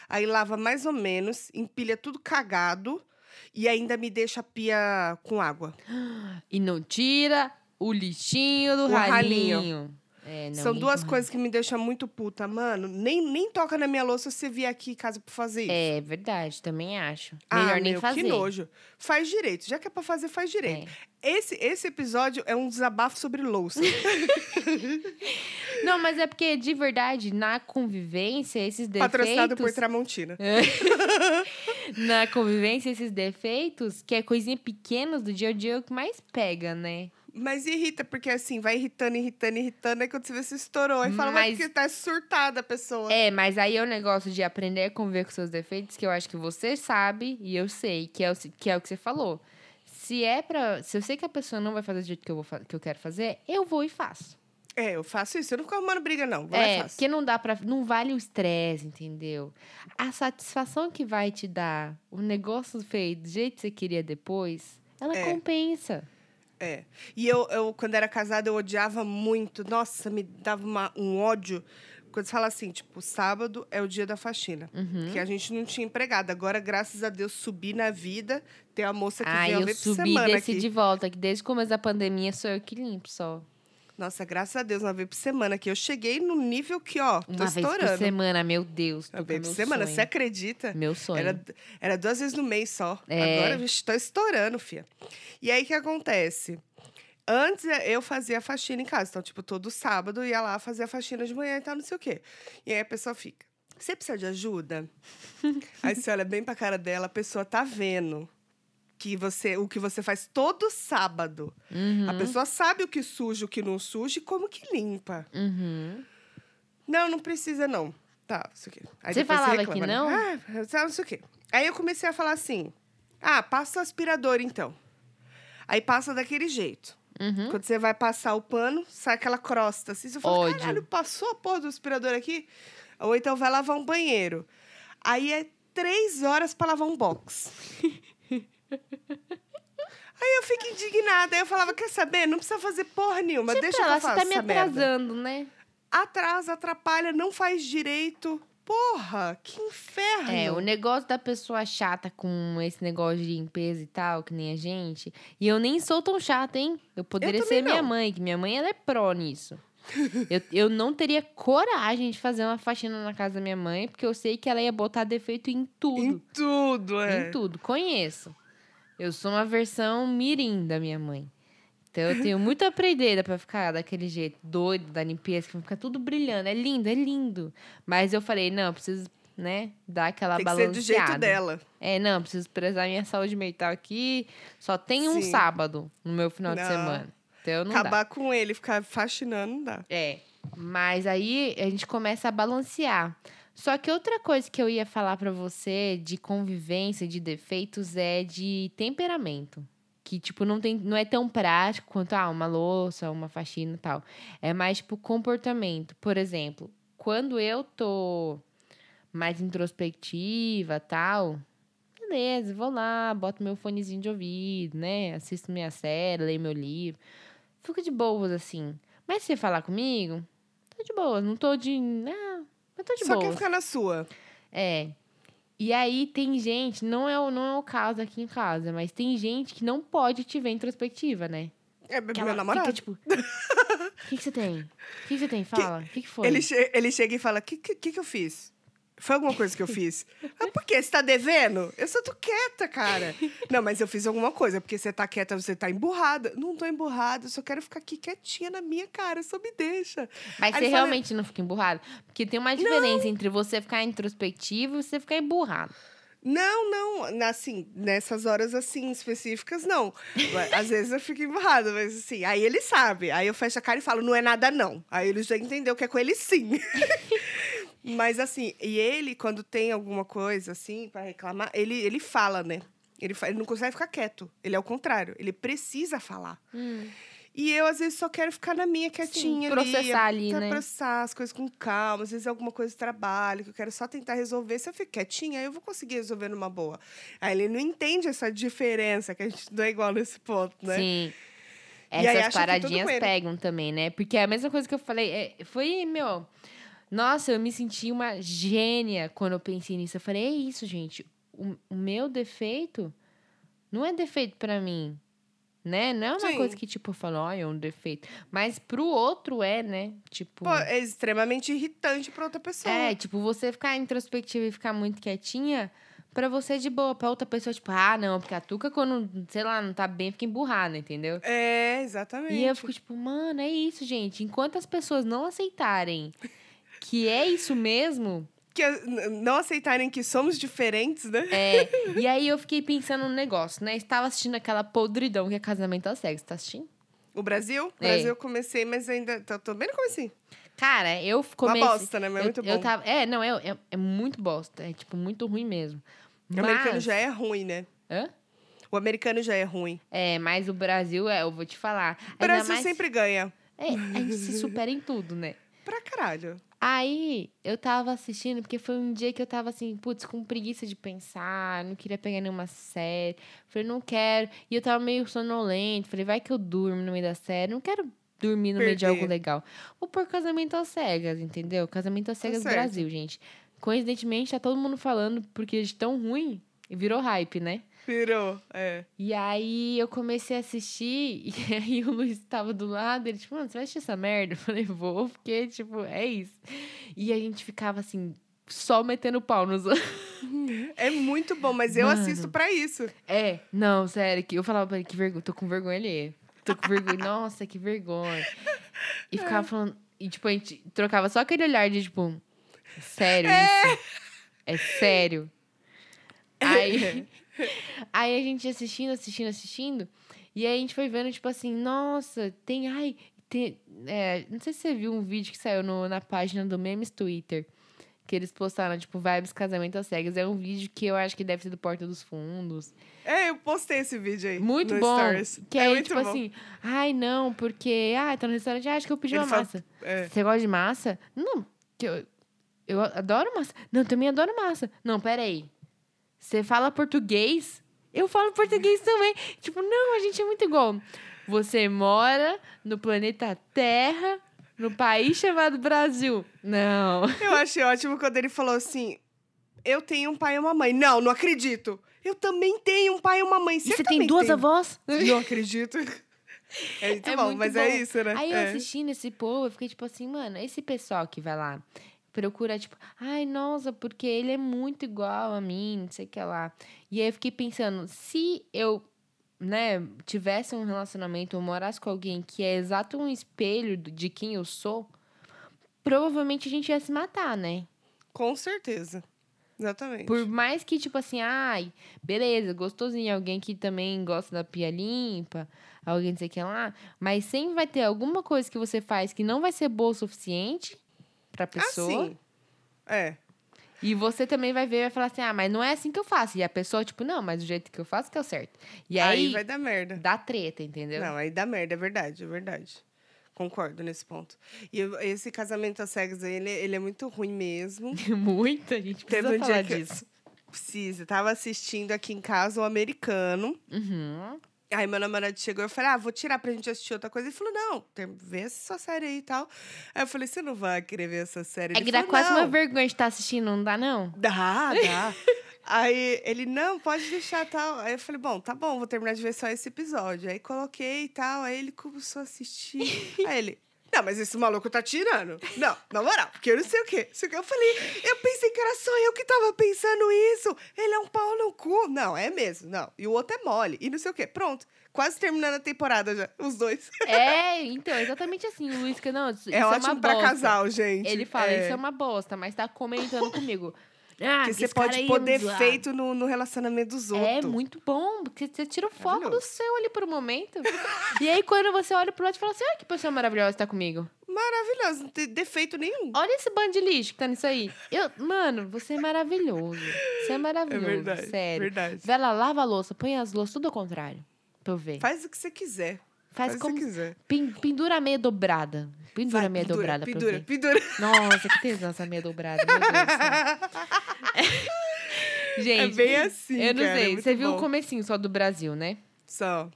Aí lava mais ou menos, empilha tudo cagado e ainda me deixa a pia com água. E não tira o lixinho do O ralinho. ralinho. É, São duas coisas que me deixam muito puta. Mano, nem, nem toca na minha louça se você vier aqui em casa pra fazer isso. É verdade, também acho. ah, Melhor nem meu, fazer. que nojo. Faz direito. Já que é pra fazer, faz direito. Esse, esse episódio é um desabafo sobre louça. Não, mas é porque, de verdade, na convivência, esses defeitos... Patrocinado por Tramontina. Na convivência, esses defeitos, que é coisinha pequenas do dia a dia, é o que mais pega, né? Mas irrita, porque assim, vai irritando, irritando, irritando. Aí quando você vê se estourou. Aí fala, mas Mas- que tá surtada a pessoa. É, mas aí é o negócio de aprender a conviver com seus defeitos, que eu acho que você sabe e eu sei, que é o, que é o que você falou. Se é pra. Se eu sei que a pessoa não vai fazer do jeito que eu, vou, que eu quero fazer, eu vou e faço. É, eu faço isso. Eu não fico arrumando briga, não. Vou É, porque não dá pra. Não vale o estresse, entendeu? A satisfação que vai te dar o negócio feito do jeito que você queria depois, ela É. compensa. É. E eu, eu, quando era casada, eu odiava muito. Nossa, me dava uma- um ódio. Quando você fala assim, tipo, sábado é o dia da faxina. Uhum. Que a gente não tinha empregada. Agora, graças a Deus, subi na vida. Tem a moça que Aí vem uma eu vez por subi e semana desci aqui. de volta, que desde o começo da pandemia sou eu que limpo só. Nossa, graças a Deus, uma vez por semana aqui. Eu cheguei no nível que, ó, tô Uma vez estourando. por semana, meu Deus. Uma vez é por semana, sonho. você acredita? Meu sonho. Era, era duas vezes no mês só. É. Agora, vixe, tô estourando, filha. E aí, o que acontece? Antes, eh, eu fazia a faxina em casa. Então, tipo, todo sábado, eu ia lá fazer a faxina de manhã e tal, não sei o quê. E aí, a pessoa fica, você precisa de ajuda? aí, você olha bem pra cara dela, a pessoa tá vendo que você, o que você faz todo sábado. Uhum. A pessoa sabe o que suja, o que não suja e como que limpa. Uhum. Não, não precisa, não. Tá, isso aqui. Aí Você falava reclama, que né? não? Ah, não sei o quê. Aí eu comecei a falar assim: ah, passa o aspirador então. Aí passa daquele jeito. Uhum. Quando você vai passar o pano, sai aquela crosta. Assim, você fala, Ódio. caralho, passou a porra do aspirador aqui? Ou então vai lavar um banheiro. Aí é três horas pra lavar um box. Aí eu fico indignada. Aí eu falava, quer saber? Não precisa fazer porra nenhuma. Tipo, Deixa ela, eu faço você tá me essa merda. atrasando, né? Atrasa, atrapalha, não faz direito. Porra, que inferno. É, o negócio da pessoa chata com esse negócio de limpeza e tal, que nem a gente. E eu nem sou tão chata, hein? Eu poderia também ser minha não. mãe, que minha mãe ela é pró nisso. eu, eu não teria coragem de fazer uma faxina na casa da minha mãe, porque eu sei que ela ia botar defeito em tudo. Em tudo, é. Em tudo. Conheço. Eu sou uma versão mirim da minha mãe. Então eu tenho muito a aprender pra ficar daquele jeito doido da limpeza, que fica tudo brilhando. É lindo, é lindo. Mas eu falei, não, eu preciso, né, dar aquela Tem que ser do jeito dela. É, não, preciso prezar minha saúde mental aqui. Só tem um Sim. sábado no meu final de Não. semana. Então não dá. Acabar com ele, ficar faxinando, não dá. É. Mas aí a gente começa a balancear. Só que outra coisa que eu ia falar pra você de convivência, de defeitos, é de temperamento. Que, tipo, não, tem, não é tão prático quanto ah, uma louça, uma faxina e tal. É mais, tipo, comportamento. Por exemplo, quando eu tô mais introspectiva tal, beleza, vou lá, boto meu fonezinho de ouvido, né? Assisto minha série, leio meu livro. Fico de boas, assim. Mas se você falar comigo, tô de boa, não tô de. Não, mas tô de Só boa. quer ficar na sua. É. E aí tem gente, não é, o- não é o caso aqui em casa, mas tem gente que não pode te ver introspectiva, né? É Que meu namorado. Fica tipo. O que, que você tem? O que, que você tem? Fala. O que, que foi? Ele, che- ele chega e fala: O que, que, que eu fiz? Foi alguma coisa que eu fiz? ah, por quê? Você tá devendo? Eu só tô quieta, cara. Não, mas eu fiz alguma coisa, porque você tá quieta, você tá emburrada. Não tô emburrada, eu só quero ficar aqui quietinha na minha cara, só me deixa. Mas Aí você fala- realmente não fica emburrado? Porque tem uma diferença entre você ficar introspectivo e você ficar emburrado. Não, não, assim, nessas horas assim específicas, não. Às vezes eu fico emburrada, mas assim, aí ele sabe. Aí eu fecho a cara e falo, não é nada, não. Aí ele já entendeu que é com ele sim. mas assim, e ele, quando tem alguma coisa assim pra reclamar, ele, ele fala, né? Ele, ele não consegue ficar quieto. Ele é o contrário, ele precisa falar. E eu, às vezes, só quero ficar na minha quietinha processar ali, pra né? processar as coisas com calma. Às vezes alguma coisa de trabalho que eu quero só tentar resolver. Se eu fico quietinha, eu vou conseguir resolver numa boa. Aí ele não entende essa diferença, que a gente não é igual nesse ponto, né? Sim. Essas paradinhas ele. pegam também, né? Porque é a mesma coisa que eu falei. é, foi, meu. Nossa, eu me senti uma gênia quando eu pensei nisso. Eu falei, é isso, gente. O, o meu defeito não é defeito pra mim. Né? Não é uma Sim. coisa que, tipo, eu falo, olha, é um defeito. Mas pro outro é, né? Tipo. Pô, é extremamente irritante pra outra pessoa. É, tipo, você ficar introspectiva e ficar muito quietinha, pra você é de boa. Pra outra pessoa, tipo, ah, não, porque a Tuca, quando, sei lá, não tá bem, fica emburrada, entendeu? É, exatamente. E eu fico tipo, mano, é isso, gente. Enquanto as pessoas não aceitarem que é isso mesmo, Que não aceitarem que somos diferentes, né? é. E aí eu fiquei pensando no negócio, né? Estava assistindo aquela podridão que é casamento às cegas. Tá assistindo? O Brasil? O É. Brasil eu comecei, mas ainda tô, tô bem no comecinho. Cara, eu Uma comecei. bosta, né? Mas é eu, muito bom. eu tava, é, não, é, é, é muito bosta. É, tipo, muito ruim mesmo. O americano Mas- já é ruim, né? Hã? O americano já é ruim. É, mas o Brasil, é, eu vou te falar. O Brasil mais- sempre ganha. É, a gente se supera em tudo, né? Pra caralho. Aí, eu tava assistindo, porque foi um dia que eu tava assim, putz, com preguiça de pensar, não queria pegar nenhuma série. Falei, não quero. E eu tava meio sonolento. Falei, vai que eu durmo no meio da série. Não quero dormir no meio de algo legal. Vou pôr casamento às cegas, entendeu? Casamento às cegas certo. Brasil, gente. Coincidentemente, tá todo mundo falando, porque de tão ruim, virou hype, né? Virou, é. E aí eu comecei a assistir, e aí o Luiz tava do lado, ele, tipo, mano, você vai assistir essa merda? Eu falei, vou, porque, tipo, é isso. E a gente ficava assim, só metendo pau nos. É muito bom, mas eu Mano. assisto pra isso. É, não, sério, que eu falava pra ele que vergonha, tô com vergonha ali. Tô com vergonha, nossa, que vergonha. E ficava falando, e tipo, a gente trocava só aquele olhar de, tipo, sério isso? É sério? Aí, aí a gente assistindo, assistindo, assistindo. E aí a gente foi vendo, tipo assim, nossa, tem. Ai, tem. é, não sei se você viu um vídeo que saiu no- na página do Memes Twitter. Que eles postaram, tipo, vibes casamento às cegas. É um vídeo que eu acho que deve ser do Porta dos Fundos. É, eu postei esse vídeo aí. Muito bom. Stories. Que é aí, muito tipo bom. assim, ai, não, porque. Ah, tá no restaurante, ah, acho que eu pedi Ele uma fala- massa. É. Você gosta de massa? Não, que eu, eu adoro massa. Não, eu também adoro massa. Não, peraí. Você fala português? Eu falo português também. Tipo, não, a gente é muito igual. Você mora no planeta Terra, no país chamado Brasil. Não. Eu achei ótimo quando ele falou assim: Eu tenho um pai e uma mãe. Não, não acredito. Eu também tenho um pai e uma mãe. E Você, tem duas avós? Não acredito. É muito É bom, muito mas bom. é isso, né? Aí eu é. assistindo esse povo, eu fiquei tipo assim, mano, esse pessoal que vai lá procura, tipo, ai, nossa, porque ele é muito igual a mim, não sei o que lá. E aí eu fiquei pensando, se eu, né, tivesse um relacionamento ou morasse com alguém que é exato um espelho de quem eu sou, provavelmente a gente ia se matar, né? Com certeza. Exatamente. Por mais que, tipo assim, ai, beleza, gostosinho, alguém que também gosta da pia limpa, alguém não sei o que lá, mas sempre vai ter alguma coisa que você faz que não vai ser boa o suficiente pra pessoa. Assim. É. E você também vai ver e vai falar assim, ah, mas não é assim que eu faço. E a pessoa, tipo, não, mas o jeito que eu faço que é o certo. E aí, Aí vai dar merda. dá treta, entendeu? Não, aí dá merda, é verdade, é verdade. Concordo nesse ponto. E eu- esse casamento às cegas aí, ele, ele é muito ruim mesmo. Muita gente Teve precisa um dia falar que- disso. Precisa. Tava assistindo aqui em casa o americano. Uhum. Aí meu namorado chegou e eu falei, ah, vou tirar pra gente assistir outra coisa. Ele falou, não, vê essa sua série aí e tal. Aí eu falei, você não vai querer ver essa série? É Ele que dá falou, quase uma "Não." vergonha de estar assistindo, não dá, não? Dá, dá. Aí ele, não, pode deixar tal. Aí eu falei, bom, tá bom, vou terminar de ver só esse episódio. Aí coloquei e tal. Aí ele começou a assistir. Aí ele, não, mas esse maluco tá tirando. Não, na moral, porque eu não sei o quê. Sei o quê. Eu falei, eu pensei que era só eu que tava pensando isso. Ele é um pau no cu. Não, é mesmo, não. E o outro é mole. E não sei o quê. Pronto. Quase terminando a temporada já, os dois. É, então, exatamente assim. O Luiz, que não, é é ótimo uma pra bosta. casal, gente. Ele fala, isso é uma bosta, mas tá comentando comigo. Ah, Porque que você pode é um zoado. defeito no, no relacionamento dos outros. É muito bom, porque você tira o foco do seu ali por um momento. e aí, quando você olha pro lado, você fala assim: olha que pessoa maravilhosa tá comigo. Maravilhoso, não tem defeito nenhum. Olha esse bando de lixo que tá nisso aí. Eu, mano, você é maravilhoso. Você é maravilhoso, sério. verdade. Vai lá, lava a louça, põe as louças tudo ao contrário. Pra eu ver. Faz o que você quiser. Faz, Faz, como. quiser. pin- pendura a meia dobrada. Pendura Vai, a meia dobrada pra eu pendura, pendura. Nossa, que tesão essa meia dobrada. Meu Deus do céu. Gente, É bem assim, eu não cara, é sei. muito Você viu bom. o comecinho só do Brasil, né? Só.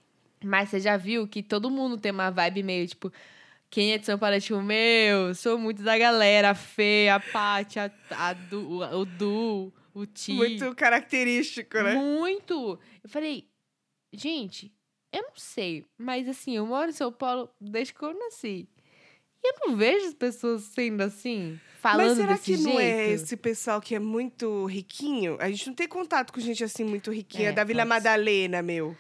Mas você já viu que todo mundo tem uma vibe meio, tipo... Quem é de São Paulo é tipo, meu, sou muito da galera. A Fê, a Paty, a, a Du, o Du, o Ti. Muito característico, né? Muito. Eu falei, gente, eu não sei. Mas assim, eu moro em São Paulo desde que eu nasci. E eu não vejo as pessoas sendo assim, falando Mas será desse que jeito. não é esse pessoal que é muito riquinho? A gente não tem contato com gente assim muito riquinha. É, da Vila. Madalena, meu.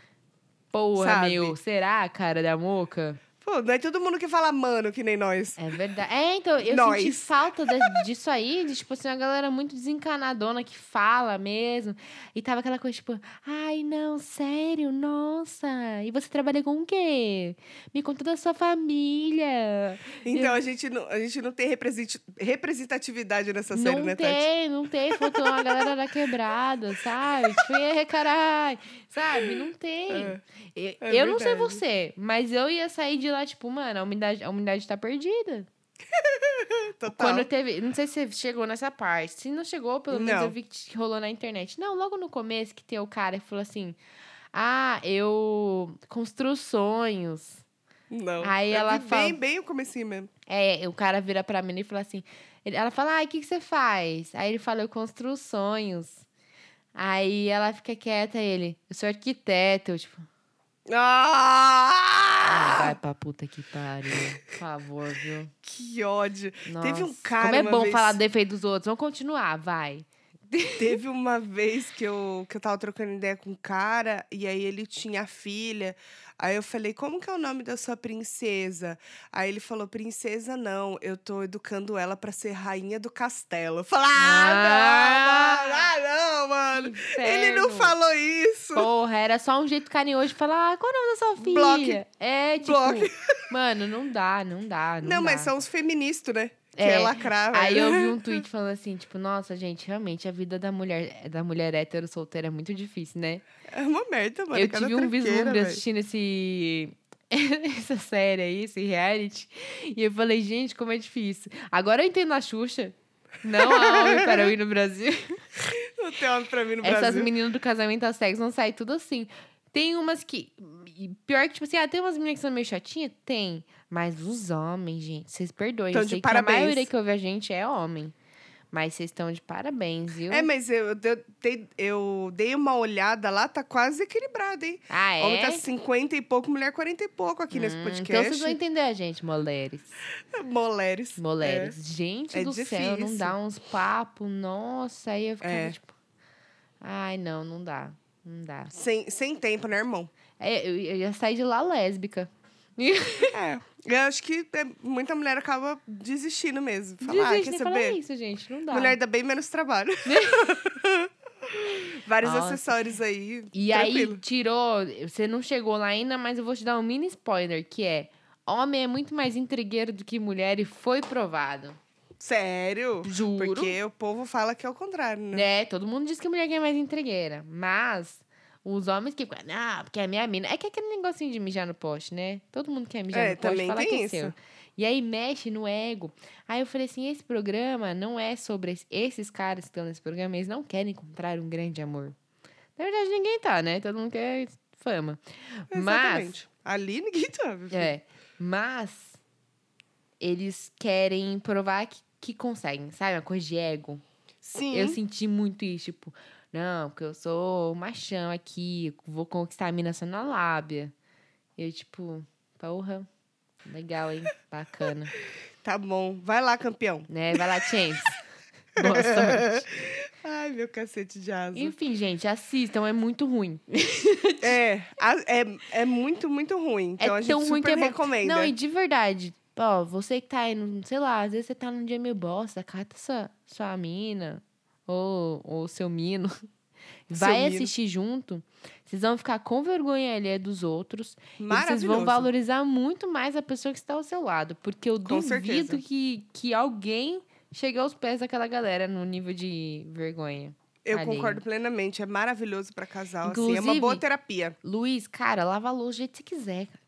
Porra, sabe? meu, será, cara da moca? Pô, não é todo mundo que fala mano, que nem nós. É verdade. É, então, eu Nós. senti falta de- disso aí, de, tipo assim, uma galera muito desencanadona que fala mesmo. E tava aquela coisa, tipo, ai, não, sério, nossa. E você trabalha com o quê? Me conta da sua família. Então a, gente não, a gente não tem represent- representatividade nessa série, não né, Tati? tem, não tem. Faltou uma galera da quebrada, sabe? Tipo, "Ê, carai, sabe? Não tem. É, eu é eu não sei você, mas eu ia sair de lá, tipo, mano, a umidade, a umidade tá perdida. Total. Quando teve. Não sei se você chegou nessa parte. Se não chegou, pelo menos Não. eu vi que rolou na internet. Não, logo no começo que tem o cara que falou assim: Ah, eu construo sonhos. Não. Aí Eu ela fala- Bem, bem o comecinho mesmo. É, o cara vira pra mim e fala assim. ela fala, ai, o que, que você faz? Aí ele fala, eu construo sonhos. Aí ela fica quieta, ele, eu sou arquiteto. Eu, tipo, ah, vai Ah! pra puta que pariu. Por favor, viu? Que ódio. Nossa. Teve um cara Como é bom vez- falar do defeito dos outros. Vamos continuar, vai. Teve uma vez que eu, que eu tava trocando ideia com um cara, e aí ele tinha filha. Aí eu falei, como que é o nome da sua princesa? Aí ele falou, princesa não, eu tô educando ela pra ser rainha do castelo. Eu falei, ah, não, mano, ah, não, mano. Ele não falou isso. Porra, era só um jeito carinhoso de falar, ah, qual é o nome da sua filha? Bloque. É, tipo, Bloque. mano, não dá, não dá, não, Não, mas dá. são os feministas, né? Que É, é, lacrar, Aí eu vi um tweet falando assim, tipo, nossa, gente, realmente a vida da mulher, da mulher hétero solteira é muito difícil, né? É uma merda, mano. eu tive um vislumbre assistindo esse essa série aí, esse reality, e eu falei, gente, como é difícil. Agora eu entendo a Xuxa. Não a homem para ir no Brasil. Não tem homem pra mim no Essas Brasil. meninas do casamento às cegas vão sair tudo assim. Tem umas que. Pior que, tipo assim, ah, tem umas meninas que são meio chatinhas? Tem. Mas os homens, gente, vocês perdoem. Tão eu sei parabéns. que a maioria que ouve a gente é homem. Mas vocês estão de parabéns, viu? É, mas eu, eu, dei, eu dei uma olhada lá, tá quase equilibrado, hein? ah, é? Homem tá 50 e pouco, mulher 40 e pouco aqui nesse Hum, podcast. Então vocês vão entender a gente, mulheres. Mulheres. Mulheres. Gente É do céu, não difícil. dá uns papos. Nossa, aí eu ficava É. tipo. Ai, não, não dá. Não dá. É. Sem, sem tempo, né, irmão? É, eu, eu ia sair de lá lésbica. É. Eu acho que é, muita mulher acaba desistindo mesmo. Falar, ah, Desiste quer de falar saber? isso, gente. Não dá. Mulher dá bem menos trabalho. Vários Nossa. acessórios aí. E tranquilo. aí tirou. Você não chegou lá ainda, mas eu vou te dar um mini spoiler, que é. Homem é muito mais intrigueiro do que mulher e foi provado. Sério? Juro. Porque o povo fala que é o contrário, né? É, todo mundo diz que mulher é mais intrigueira. Mas os homens que ficam, ah, porque é minha mina. É que é aquele negocinho de mijar no poste, né? Todo mundo quer mijar É, no poste, também fala tem que é isso. seu. E aí mexe no ego. Aí eu falei assim: esse programa não é sobre es- esses caras que estão nesse programa, eles não querem encontrar um grande amor. Na verdade, ninguém tá, né? Todo mundo quer fama. Mas Exatamente. Ali ninguém tá. É. Mas eles querem provar que, que conseguem, sabe? Uma coisa de ego. Sim. Eu senti muito isso, tipo, não, porque eu sou machão aqui, vou conquistar a mina só na lábia. Eu, tipo, porra, legal, hein? Bacana. Tá bom. Vai lá, campeão. né? Vai lá, Champs. Boa sorte. Ai, meu cacete de asa. Enfim, gente, assistam, é muito ruim. É, é, é muito, muito ruim. Então é a gente super ruim que é recomenda. Não, e de verdade, ó, você que tá aí, no, sei lá, às vezes você tá num dia meio bosta, cata sua, sua mina ou, ou seu mino. Vai mino. assistir junto, vocês vão ficar com vergonha ali dos outros. E vocês vão valorizar muito mais a pessoa que está ao seu lado. Porque eu Com duvido certeza. que, que alguém chegue aos pés daquela galera no nível de vergonha. Eu alheia. concordo plenamente. É maravilhoso pra casal. assim, é uma Inclusive- boa terapia. Luiz, cara, lava a louça do jeito que você quiser, cara.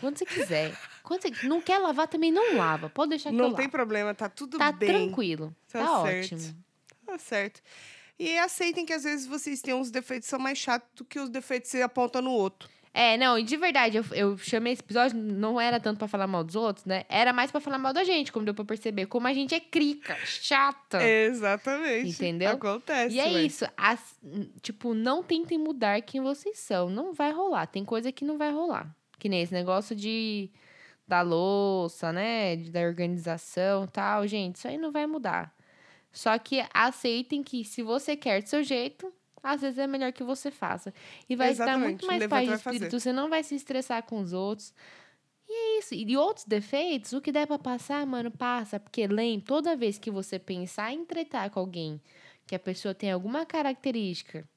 Quando você quiser. Quando você não quer lavar, também não lava. Pode deixar que eu Não lavo. tem problema, tá tudo Tá bem. tranquilo. Tá Tá, ótimo. Tá certo. E aceitem que às vezes vocês têm uns defeitos que são mais chatos do que os defeitos que você aponta no outro. É, não, e de verdade, eu, eu chamei esse episódio, não era tanto pra falar mal dos outros, né? Era mais pra falar mal da gente, como deu pra perceber. Como a gente é crica, chata. Exatamente. Entendeu? Acontece. E é ué. isso. as- tipo, não tentem mudar quem vocês são. Não vai rolar. Tem coisa que não vai rolar. Que nem esse negócio de da louça, né? Da organização e tal. Gente, isso aí não vai mudar. Só que aceitem que se você quer do seu jeito, às vezes é melhor que você faça. E vai dar Exatamente. muito mais paz de fazer. espírito. Você não vai se estressar com os outros. E é isso. E de outros defeitos, o que der pra passar, mano, passa. Porque lembre, toda vez que você pensar em tretar com alguém, que a pessoa tem alguma característica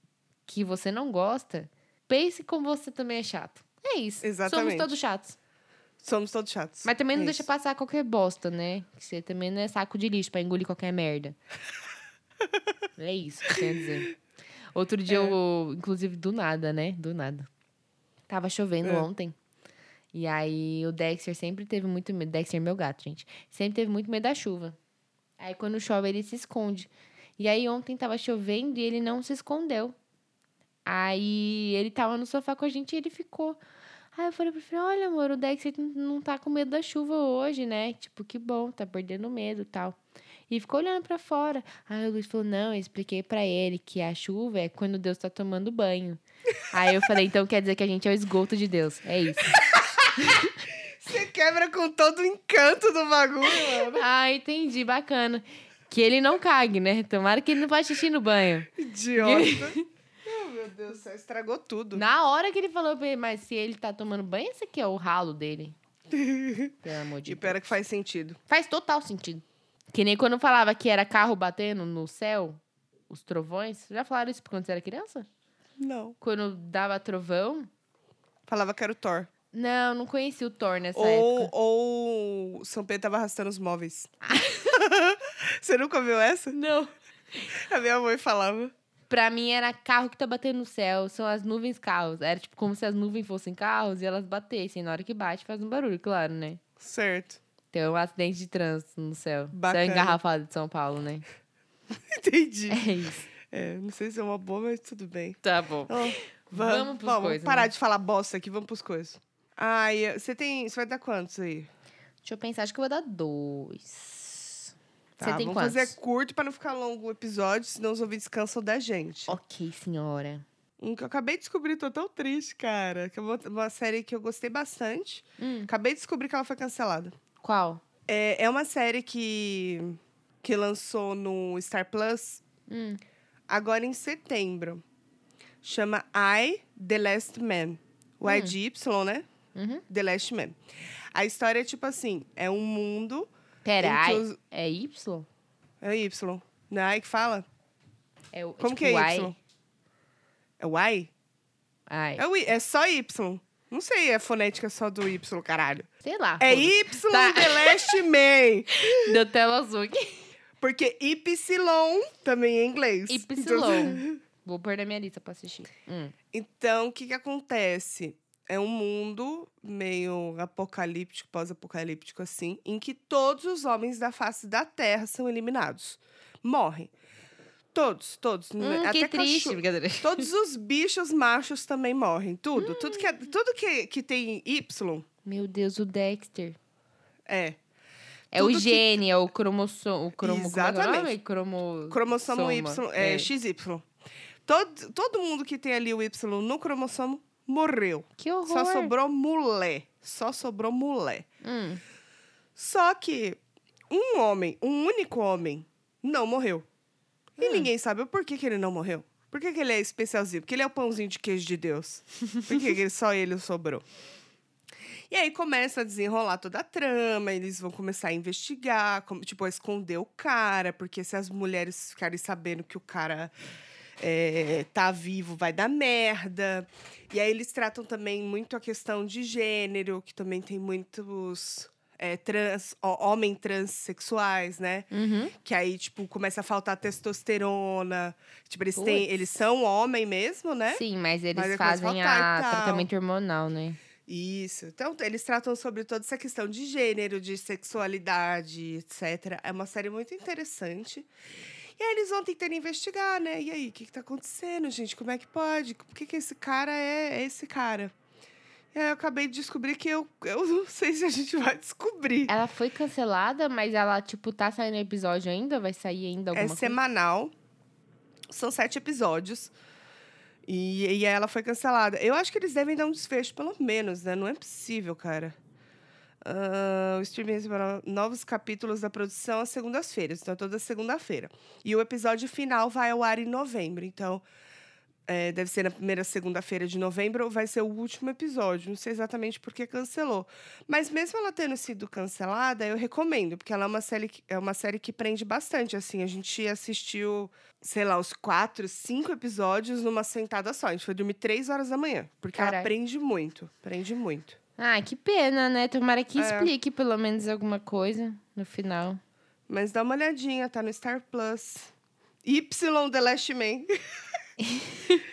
que você não gosta, pense como você também é chato. É isso. Exatamente. Somos todos chatos. Somos todos chatos. Mas também não É deixa isso. passar qualquer bosta, né? Que você também não é saco de lixo pra engolir qualquer merda. é isso que eu dizer. Outro dia, eu, inclusive, do nada, né? Do nada. Tava chovendo É. ontem. E aí o Dexter sempre teve muito medo. Dexter, meu gato, gente. Sempre teve muito medo da chuva. Aí quando chove, ele se esconde. E aí ontem tava chovendo e ele não se escondeu. Aí ele tava no sofá com a gente e ele ficou. Aí eu falei pro filho, olha, amor, o Dexter não- tá com medo da chuva hoje, né? Tipo, que bom, tá perdendo medo e tal. E ficou olhando pra fora. Aí o Luiz falou, não, eu expliquei pra ele que a chuva é quando Deus tá tomando banho. Aí eu falei, então quer dizer que a gente é o esgoto de Deus. É isso. Você quebra com todo o encanto do bagulho, mano. Ah, entendi, bacana. Que ele não cague, né? Tomara que ele não faça xixi no banho. Idiota. Oh, meu Deus do céu, estragou tudo. Na hora que ele falou pra ele, mas se ele tá tomando banho, esse aqui é o ralo dele. Pelo amor de E Deus. pera que faz sentido. Faz total sentido. Que nem quando falava que era carro batendo no céu, os trovões. Já falaram isso quando você era criança? Não. Quando dava trovão? Falava que era o Thor. Não, não conheci o Thor nessa Ou, época. ou São Pedro tava arrastando os móveis. Você nunca viu essa? Não. A minha mãe falava. Pra mim era carro que tá batendo no céu, são as nuvens carros. Era tipo como se as nuvens fossem carros e elas batessem. Na hora que bate faz um barulho, claro, né? Certo. Tem um acidente de trânsito no céu. Bacana. Céu engarrafado de São Paulo, né? Entendi. É isso. É, não sei se é uma boa, mas tudo bem. Tá bom. Ó, Vamos pros vamos coisas, parar né? de falar bosta aqui, vamos pros coisas. Ai, você tem. Você vai dar quantos aí? Deixa eu pensar, acho que eu vou dar dois. Tá, Você tem vamos quantos? fazer curto pra não ficar longo o episódio, senão os ouvintes cansam da gente. Ok, senhora. Um que eu acabei de descobrir, tô tão triste, cara. Que é uma, uma série que eu gostei bastante. Hum, Acabei de descobrir que ela foi cancelada. qual? É, é uma série que, que lançou no Star Plus Hum, agora em setembro. Chama I, The Last Man. O I Hum. de Y, né? uhum. The Last Man. A história é tipo assim: é um mundo. Pera, é Y? É Y. Não é I que fala? É, o- Como tipo que é Y? Y? É o I? Ai, É, o I, é só Y. Não sei a fonética só do Y, caralho. sei lá. É. Y Tá. The Last Man. Deu tela azul aqui. Porque Y também é inglês. Y. Então, Vou pôr na minha lista pra assistir. Hum. então o que que acontece? É um mundo meio apocalíptico, pós-apocalíptico assim, em que todos os homens da face da Terra são eliminados. Morrem. Todos, todos. Hum, Até que triste. Brincadeira. Todos os bichos machos também morrem. Tudo. Tudo, que, é- tudo que, que tem Y Meu Deus, o Dexter. é. É Tudo o que- gene, é o cromossomo. O cromo, como é que é o? Exatamente. Cromo... Cromossomo. Y, é, XY. Todo, todo mundo que tem ali o Y no cromossomo morreu. Que horror. Só sobrou mulher. Só sobrou mulher. Hum. Só que um homem, um único homem, não morreu. E Hum. ninguém sabe o porquê que ele não morreu. Por que, que ele é especialzinho? Porque ele é o pãozinho de queijo de Deus. Por que, que só ele sobrou? E aí começa a desenrolar toda a trama, eles vão começar a investigar, como, tipo, a esconder o cara, porque se as mulheres ficarem sabendo que o cara é, tá vivo, vai dar merda. E aí eles tratam também muito a questão de gênero, que também tem muitos é, trans, ó, homem transexuais, né? Uhum. Que aí, tipo, começa a faltar testosterona. Tipo, eles, têm, eles são homem mesmo, né? Sim, mas eles Mas é a fazem a tal. tratamento hormonal, né? Isso. Então, eles tratam sobre toda essa questão de gênero, de sexualidade, etc. É uma série muito interessante. E aí eles vão tentando investigar, né? E aí, o que, que tá acontecendo, gente? Como é que pode? Por que, que esse cara é, é esse cara? E aí eu acabei de descobrir que eu, eu não sei se a gente vai descobrir. Ela foi cancelada, mas ela, tipo, tá saindo episódio ainda? Vai sair ainda alguma É coisa? semanal. São sete episódios. E, e ela foi cancelada. Eu acho que eles devem dar um desfecho, pelo menos, né? Não é possível, cara. Ah, o streaming semanal, novos capítulos da produção às segundas-feiras. Então, toda segunda-feira. E o episódio final vai ao ar em novembro. Então, é, deve ser na primeira segunda-feira de novembro ou vai ser o último episódio. Não sei exatamente por que cancelou. Mas mesmo ela tendo sido cancelada, eu recomendo, porque ela é uma série que, é uma série que prende bastante. Assim, a gente assistiu, sei lá, os quatro, cinco episódios numa sentada só. A gente foi dormir três horas da manhã. Porque ela Caralho. prende muito. Prende muito. Ah, que pena, né? Tomara que É. explique pelo menos alguma coisa no final. Mas dá uma olhadinha, tá no Star Plus. Y The Last Man.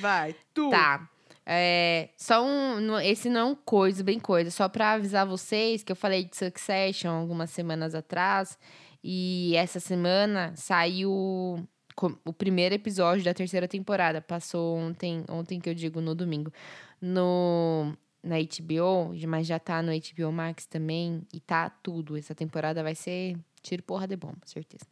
Vai, tu. Tá. É, só um. Esse não é um coisa, bem coisa. Só pra avisar vocês que eu falei de Succession algumas semanas atrás. E essa semana saiu o primeiro episódio da terceira temporada. Passou ontem, ontem que eu digo, no domingo. No, na HBO, mas já tá no HBO Max também. E tá tudo. Essa temporada vai ser tiro porra de bomba, certeza.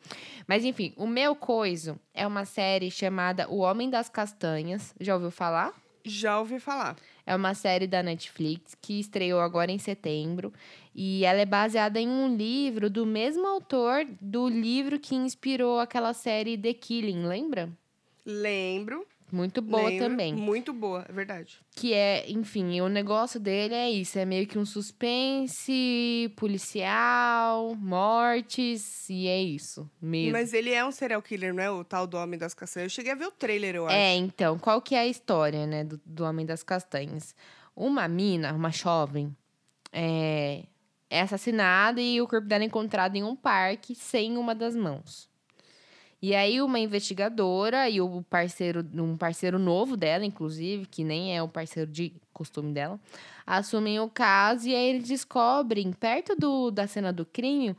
Mas enfim, o meu coiso é uma série chamada O Homem das Castanhas. Já ouviu falar? Já ouvi falar. É uma série da Netflix que estreou agora em setembro. E ela é baseada em um livro do mesmo autor do livro que inspirou aquela série The Killing, lembra? Lembro. Muito boa lembro. também. Muito boa, é verdade. Que é, enfim, o negócio dele é isso: é meio que um suspense policial, mortes, e é isso mesmo. Mas ele é um serial killer, não é o tal do Homem das Castanhas? Eu cheguei a ver o trailer, eu acho. É, então, qual que é a história, né, do, do Homem das Castanhas? Uma mina, uma jovem, é, é assassinada e o corpo dela é encontrado em um parque sem uma das mãos. E aí uma investigadora e o parceiro, um parceiro novo dela, inclusive, que nem é o parceiro de costume dela, assumem o caso e aí eles descobrem, perto do, da cena do crime,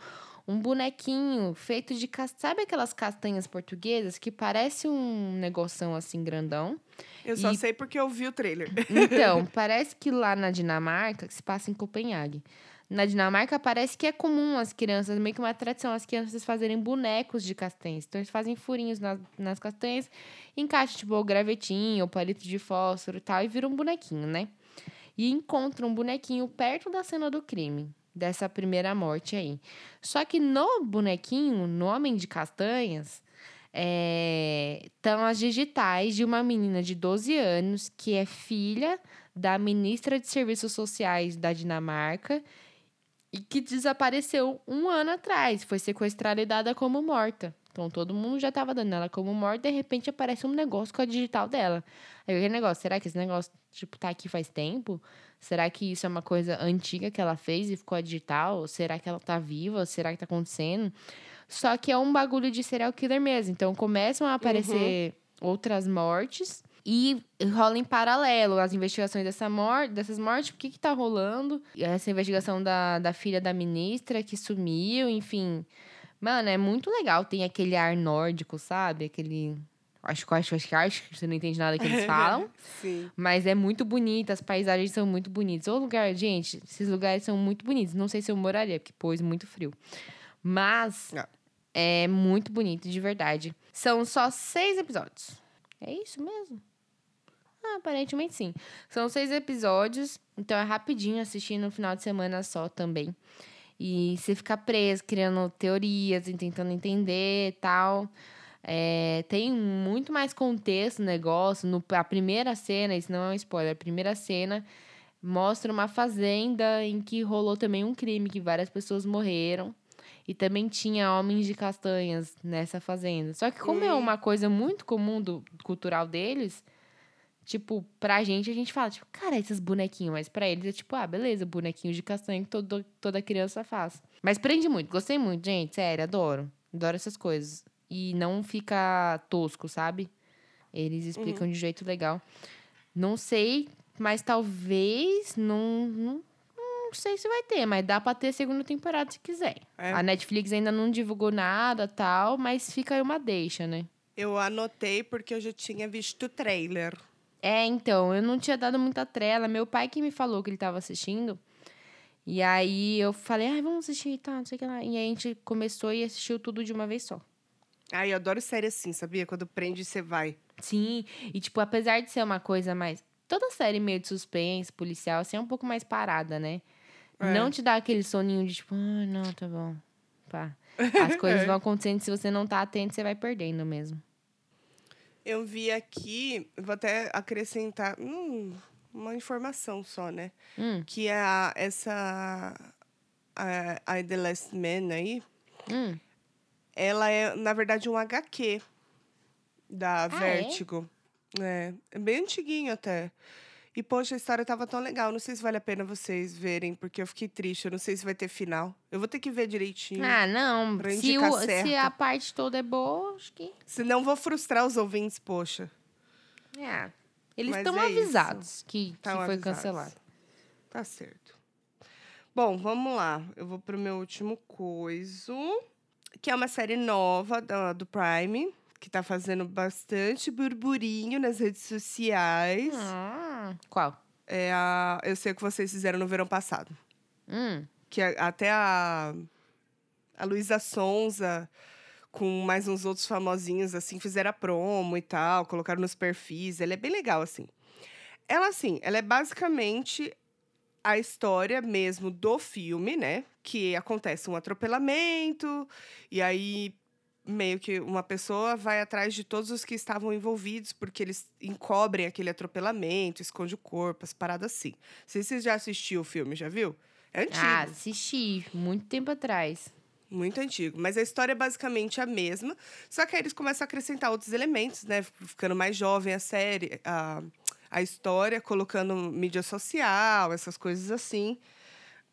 um bonequinho feito de... Sabe aquelas castanhas portuguesas que parece um negoção assim grandão? Eu só E- sei porque eu vi o trailer. Então, parece que lá na Dinamarca, que se passa em Copenhague, na Dinamarca parece que é comum as crianças, meio que uma tradição, as crianças fazerem bonecos de castanhas. Então, eles fazem furinhos nas, nas castanhas, encaixam, tipo, gravetinho, palito de fósforo e tal, e viram um bonequinho, né? E encontram um bonequinho perto da cena do crime, dessa primeira morte aí. Só que no bonequinho, no Homem de Castanhas, estão as digitais de uma menina de 12 anos que é filha da ministra de Serviços Sociais da Dinamarca e que desapareceu um ano atrás. Foi sequestrada e dada como morta. Então todo mundo já estava dando ela como morta, de repente aparece um negócio com a digital dela. Aí aquele negócio, será que esse negócio, tipo, tá aqui faz tempo? Será que isso é uma coisa antiga que ela fez e ficou a digital? Será que ela tá viva? Será que tá acontecendo? Só que é um bagulho de serial killer mesmo. Então começam a aparecer outras mortes e rola em paralelo as investigações dessa mor dessas mortes. O que que tá rolando? Essa investigação da, da filha da ministra que sumiu, enfim. Mano, é muito legal. Tem aquele ar nórdico, sabe? Aquele. Acho que acho, acho que acho que você não entende nada que eles falam. Sim. Mas é muito bonita, as paisagens são muito bonitas. O lugar, gente, esses lugares são muito bonitos. Não sei se eu moraria, porque pôs muito frio. Mas Ah. é muito bonito, de verdade. São só seis episódios. É isso mesmo? Ah, aparentemente sim. São seis episódios, então é rapidinho assistir no final de semana só também. E você fica preso, criando teorias e tentando entender e tal. É, tem muito mais contexto no negócio. No, a primeira cena, isso não é um spoiler, a primeira cena mostra uma fazenda em que rolou também um crime, que várias pessoas morreram. E também tinha homens de castanhas nessa fazenda. Só que como é uma coisa muito comum do cultural deles, tipo, pra gente, a gente fala, tipo, cara, esses bonequinhos. Mas pra eles é tipo, ah, beleza, bonequinho de castanha que todo, toda criança faz. Mas prende muito, gostei muito, gente, sério, adoro. Adoro essas coisas. E não fica tosco, sabe? Eles explicam de jeito legal. Não sei, mas talvez não, não, não sei se vai ter, mas dá pra ter segunda temporada se quiser. É. A Netflix ainda não divulgou nada, tal, mas fica aí uma deixa, né? Eu anotei porque eu já tinha visto o trailer. É, então, eu não tinha dado muita trela. Meu pai que me falou que ele tava assistindo. E aí eu falei, ah, vamos assistir, tá, não sei o que lá. E aí a gente começou e assistiu tudo de uma vez só. Ai, eu adoro série assim, sabia? Quando prende, você vai. Sim, e tipo, apesar de ser uma coisa mais. Toda série meio de suspense, policial, assim, é um pouco mais parada, né? É. Não te dá aquele soninho de tipo, ah, não, tá bom. Pá. As coisas vão acontecendo, se você não tá atento, você vai perdendo mesmo. Eu vi aqui, vou até acrescentar hum, uma informação só, né? Hum, Que a, essa. A, a The Last Man aí, hum. ela é, na verdade, um HQ da é? Vertigo. É, é bem antiguinho até. E, poxa, a história tava tão legal. Não sei se vale a pena vocês verem, porque eu fiquei triste. Eu não sei se vai ter final. Eu vou ter que ver direitinho. Ah, não. Pra Se, o, se certo. a parte toda é boa, acho que. Senão vou frustrar os ouvintes, poxa. É. Eles estão é isso. avisados que, que Tão foi avisados. cancelado. Tá certo. Bom, vamos lá. Eu vou pro meu último coiso, que é uma série nova do Prime, que tá fazendo bastante burburinho nas redes sociais. Ah, qual? É a, eu sei o que vocês fizeram no verão passado. Hum. Que a- até a, a Luísa Sonza, com mais uns outros famosinhos, assim, fizeram a promo e tal, colocaram nos perfis. Ele é bem legal, assim. Ela, assim, ela é basicamente a história mesmo do filme, né? Que acontece um atropelamento, e aí meio que uma pessoa vai atrás de todos os que estavam envolvidos, porque eles encobrem aquele atropelamento, esconde o corpo, as paradas assim. Não sei se você já assistiu o filme, já viu? É antigo. Ah, assisti, muito tempo atrás. Muito antigo. Mas a história é basicamente a mesma. Só que aí eles começam a acrescentar outros elementos, né? Ficando mais jovem a série, a, a história, colocando mídia social, essas coisas assim.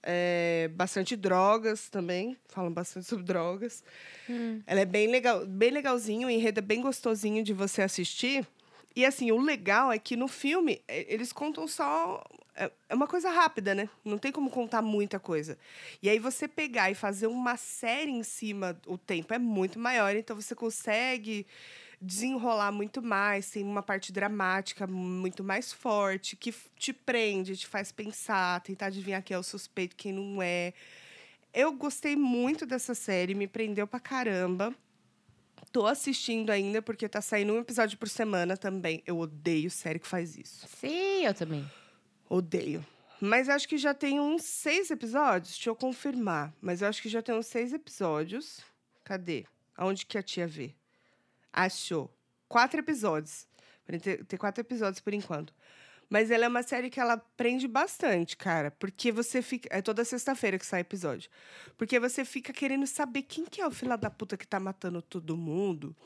É, bastante drogas também. Falam bastante sobre drogas. Ela é bem legal, bem legalzinho, o enredo é bem gostosinho de você assistir. E assim, o legal é que no filme eh, eles contam só. É é uma coisa rápida, né? Não tem como contar muita coisa. E aí você pegar e fazer uma série em cima, o tempo é muito maior, então você consegue desenrolar muito mais, tem uma parte dramática muito mais forte, que te prende, te faz pensar, tentar adivinhar quem é o suspeito, quem não é. Eu gostei muito dessa série, me prendeu pra caramba. Tô assistindo ainda, porque tá saindo um episódio por semana também. Eu odeio série que faz isso. Sim, eu também. Odeio. Mas acho que já tem uns seis episódios. Deixa eu confirmar. Mas eu acho que já tem uns seis episódios. Cadê? Aonde que a tia vê? Achou. Quatro episódios. Ter quatro episódios por enquanto. Mas ela é uma série que ela prende bastante, cara. Porque você fica. É toda sexta-feira que sai episódio. Porque você fica querendo saber quem que é o filho da puta que tá matando todo mundo.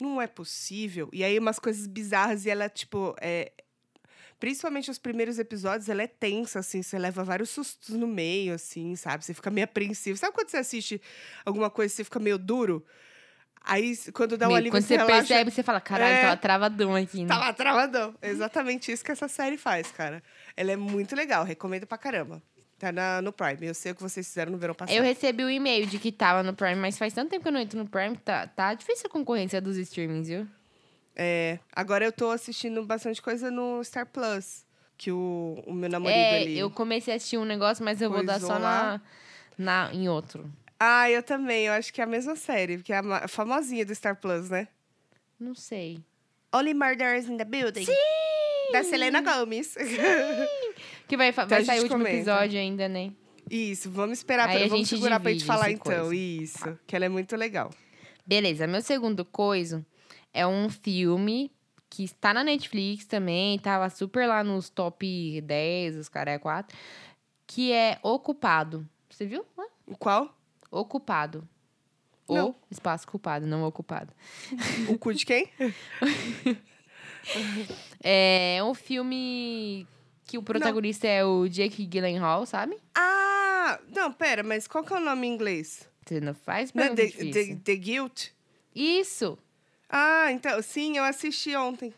Não é possível. E aí, umas coisas bizarras. E ela, tipo, é, Principalmente os primeiros episódios, ela é tensa, assim, você leva vários sustos no meio, assim, sabe? Você fica meio apreensivo. Sabe quando você assiste alguma coisa e você fica meio duro? Aí, quando dá um alívio, Quando você relaxa, percebe, você fala, caralho, É. tava travadão aqui, né? Tava travadão. É exatamente isso que essa série faz, cara. Ela é muito legal, recomendo pra caramba. Tá na, no Prime. Eu sei o que vocês fizeram no verão passado. Eu recebi o e-mail de que tava no Prime, mas faz tanto tempo que eu não entro no Prime, tá, tá difícil a concorrência dos streamings, viu? É, agora eu tô assistindo bastante coisa no Star Plus. Que o, o meu namorado É, ali. eu comecei a assistir um negócio, mas eu vou dar só lá. na, na, em outro. Ah, eu também. Eu acho que é a mesma série, porque é a famosinha do Star Plus, né? Não sei. Only Murders in the Building. Sim! Da Selena Gomez. Que vai, Então vai sair o último comenta. episódio ainda, né? Isso, vamos esperar. Aí Pra, a vamos gente segurar pra gente falar então. coisa. Isso, que ela é muito legal. Beleza, meu segundo coisa é um filme que está na Netflix também, tava super lá nos top 10, os caras é 4, que é Ocupado. Você viu? Hã? Qual? Ocupado. Não. O espaço culpado, não ocupado. O cu de quem? É um filme que o protagonista é o Jake Gyllenhaal, sabe? ah, não, pera, mas qual que é o nome em inglês? Você não faz Não The. The, The Guilt? Isso! Ah, então, sim, eu assisti ontem.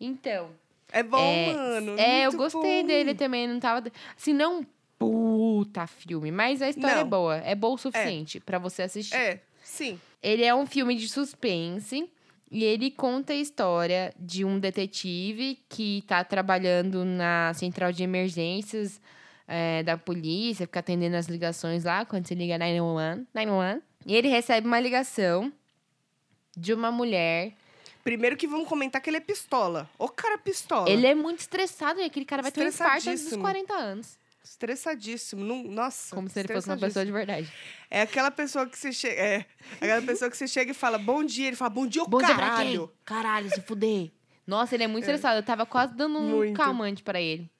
Então, É bom, É, mano. É, eu gostei bom. dele também. Não tava. Assim, não puta filme, mas a história é Não. boa. É boa o suficiente pra você assistir. É, sim. Ele é um filme de suspense. E ele conta a história de um detetive que tá trabalhando na central de emergências é, da polícia, fica atendendo as ligações lá, quando você liga 911, 911. E ele recebe uma ligação de uma mulher. Primeiro que vamos comentar que ele é pistola. O cara pistola. Ele é muito estressado e aquele cara vai ter um infarto antes dos Estressadíssimo. 40 anos. Estressadíssimo. Não, nossa. Como se ele fosse uma pessoa de verdade. É aquela pessoa que você chega. É, aquela pessoa que você chega e fala bom dia. Ele fala bom dia, ô Bom dia caralho. quem? Caralho, se fuder. Nossa, ele é muito estressado. Eu tava quase dando um Muito. calmante pra ele.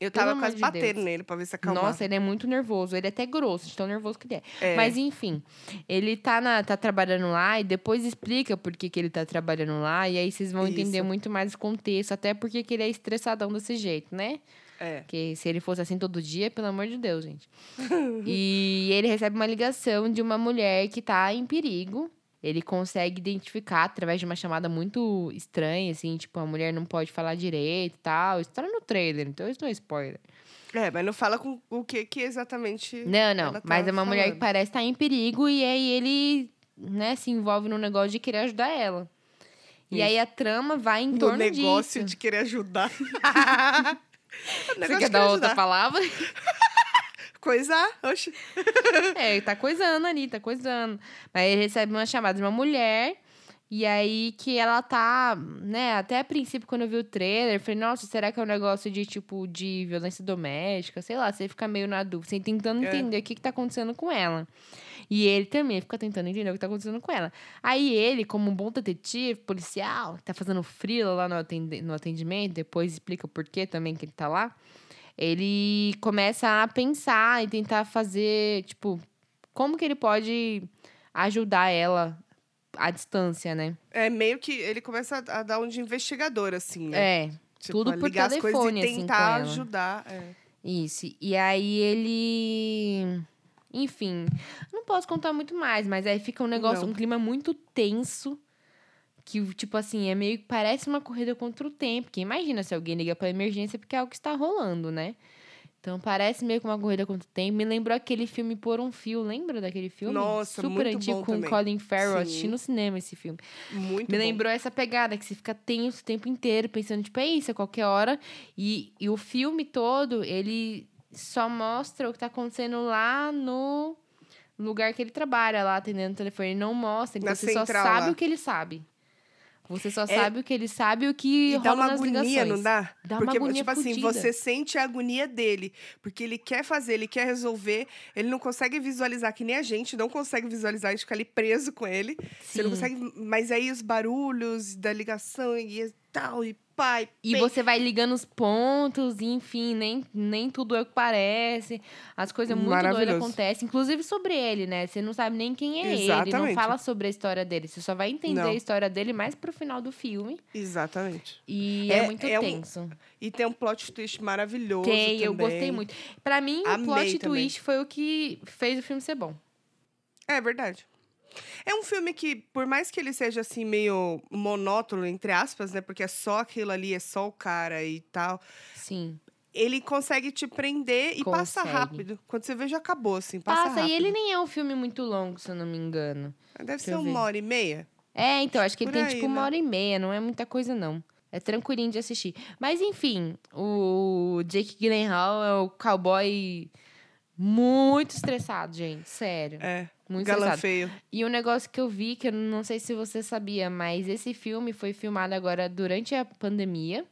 Eu Pelo tava amor quase de batendo Deus. nele pra ver se acalmava. Nossa, ele é muito nervoso. Ele é até grosso, de tão nervoso que ele é. É. Mas enfim, ele tá, na, tá trabalhando lá e depois explica por que, que ele tá trabalhando lá. E aí vocês vão entender Isso. muito mais o contexto. Até porque que ele é estressadão desse jeito, né? É. Porque se ele fosse assim todo dia, pelo amor de Deus, gente. e ele recebe uma ligação de uma mulher que tá em perigo. Ele consegue identificar através de uma chamada muito estranha, assim, tipo, a mulher não pode falar direito e tal. Isso tá no trailer, então isso não é spoiler. É, mas não fala com o que que exatamente. Não, não. tá mas é uma mulher que falando. parece estar em perigo e aí ele, né, se envolve no negócio de querer ajudar ela. E Isso. aí a trama vai em No torno negócio disso. de querer ajudar. Você quer dar outra palavra? Coisar, oxe. É, tá coisando ali, tá coisando. Mas ele recebe uma chamada de uma mulher E aí que ela tá, né, até a princípio quando eu vi o trailer, eu falei, nossa, será que é um negócio de tipo de violência doméstica? Sei lá, você fica meio na dúvida, você tentando É. entender o que, que tá acontecendo com ela. E ele também fica tentando entender o que tá acontecendo com ela. Aí ele, como um bom detetive, policial, tá fazendo frio lá no atendimento, depois explica o porquê também que ele tá lá. Ele começa a pensar e tentar fazer, tipo, como que ele pode ajudar ela à distância, né? É meio que ele começa a, dar um de investigador, assim, né? É, Tipo, tudo por ligar as coisas telefone, e assim, tentar ela. ajudar. é. isso. E aí ele. Enfim, não posso contar muito mais, mas aí fica um negócio, Não. um clima muito tenso. Que, tipo assim, é meio que parece uma corrida contra o tempo. Porque imagina se alguém liga pra emergência porque é o que está rolando, né? Então parece meio que uma corrida contra o tempo. Me lembrou aquele filme Por um Fio. Lembra daquele filme? Nossa, Super muito antigo bom com também. Colin Farrell. Sim. Assisti no cinema esse filme. Muito Me bom. lembrou essa pegada, que você fica tenso o tempo inteiro, pensando, tipo, é isso, a qualquer hora. E, e o filme todo, ele só mostra o que tá acontecendo lá no lugar que ele trabalha, lá atendendo o telefone. Ele não mostra, então Na você só central sabe lá. o que ele sabe. Você só É- sabe o que ele sabe e o que E rola dá uma agonia, ligações. não dá? Dá uma porque, agonia tipo assim, fudida. você sente a agonia dele. Porque ele quer fazer, ele quer resolver. Ele não consegue visualizar, que nem a gente não consegue visualizar, a gente fica ali preso com ele. Você não Sim. consegue. Mas aí os barulhos da ligação e tal, e pai. E você vai ligando os pontos, e, enfim, nem, nem tudo é o que parece. As coisas muito doidas acontecem, inclusive sobre ele, né? Você não sabe nem quem é ele, não Exatamente. fala sobre a história dele. Você só vai entender Não. a história dele mais pro final do filme. Exatamente. E é, É- muito é um- tenso. E tem um plot twist maravilhoso. Tem, eu também. gostei muito. Pra mim, o Amei plot também. twist foi o que fez o filme ser bom. É verdade. É um filme que, por mais que ele seja assim, meio monótono, entre aspas, né? Porque é só aquilo ali, é só o cara e tal. Sim. Ele consegue te prender e passa Consegue. rápido. Quando você vê, já acabou, assim. Passa, Passa, rápido. e ele nem é um filme muito longo, se eu não me engano. Deve Deixa ser uma hora e meia. É, então, acho que ele Por tem aí, tipo uma né? hora e meia, não é muita coisa, não. É tranquilinho de assistir. Mas, enfim, o Jake Gyllenhaal é o cowboy muito estressado, gente. Sério. É. Muito Galã estressado. feio. E um negócio que eu vi, que eu não sei se você sabia, mas esse filme foi filmado agora durante a pandemia.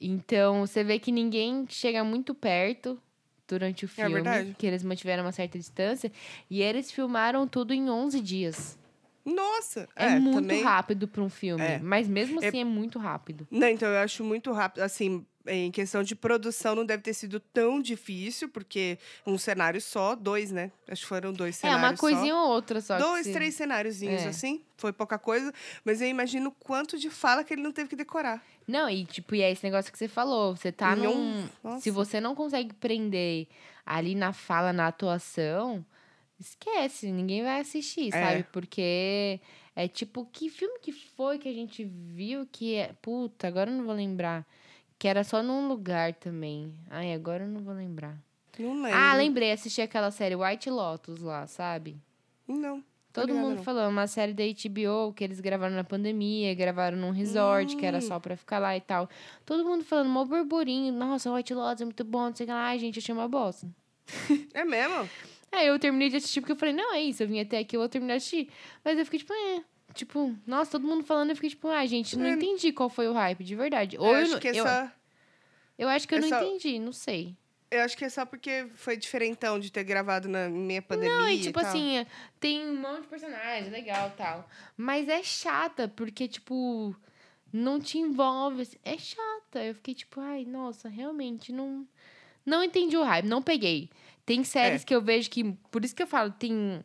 Então, você vê que ninguém chega muito perto durante o filme. É. Que eles mantiveram uma certa distância. E eles filmaram tudo em 11 dias. Nossa! É, muito também... rápido para um filme. É. Mas mesmo É- assim é muito rápido. Não, então eu acho muito rápido. Assim, em questão de produção, não deve ter sido tão difícil, porque um cenário só, dois, né? Acho que foram dois É, cenários. uma coisinha só. ou outra só. Dois, se- três cenáriozinhos, É. assim. Foi pouca coisa. Mas eu imagino o quanto de fala que ele não teve que decorar. Não, e tipo, e é esse negócio que você falou. Você tá num. um- Nossa. Se você não consegue prender ali na fala, na atuação, esquece, ninguém vai assistir, É. sabe? Porque é tipo, que filme que foi que a gente viu que é. Puta, agora eu não vou lembrar. Que era só num lugar também. Ai, agora eu não vou lembrar. Não lembro. Ah, lembrei, assisti aquela série White Lotus lá, sabe? Não. Todo mundo não. falando, uma série da HBO que eles gravaram na pandemia, gravaram num resort, que era Hum. só pra ficar lá e tal. Todo mundo falando, mó burburinho, nossa, White Lotus é muito bom, não sei o que lá. Ai, gente, achei uma bosta. É mesmo? Aí eu terminei de assistir porque eu falei, não, é isso, eu vim até aqui, eu vou terminar de assistir. Mas eu fiquei tipo, é. Tipo, nossa, todo mundo falando, eu fiquei tipo, ah, gente, não É. entendi qual foi o hype, de verdade. Ou eu eu, acho que eu, só... eu acho que eu é não entendi, não sei. Eu acho que é só porque foi diferentão de ter gravado na minha pandemia Não, e e tipo tal. assim, tem um monte de personagem, legal e tal. Mas é chata, porque, tipo, não te envolve. assim, É chata. Eu fiquei tipo, ai, nossa, realmente não. Não entendi o hype, não peguei. Tem séries É. que eu vejo que. Por isso que eu falo, tem.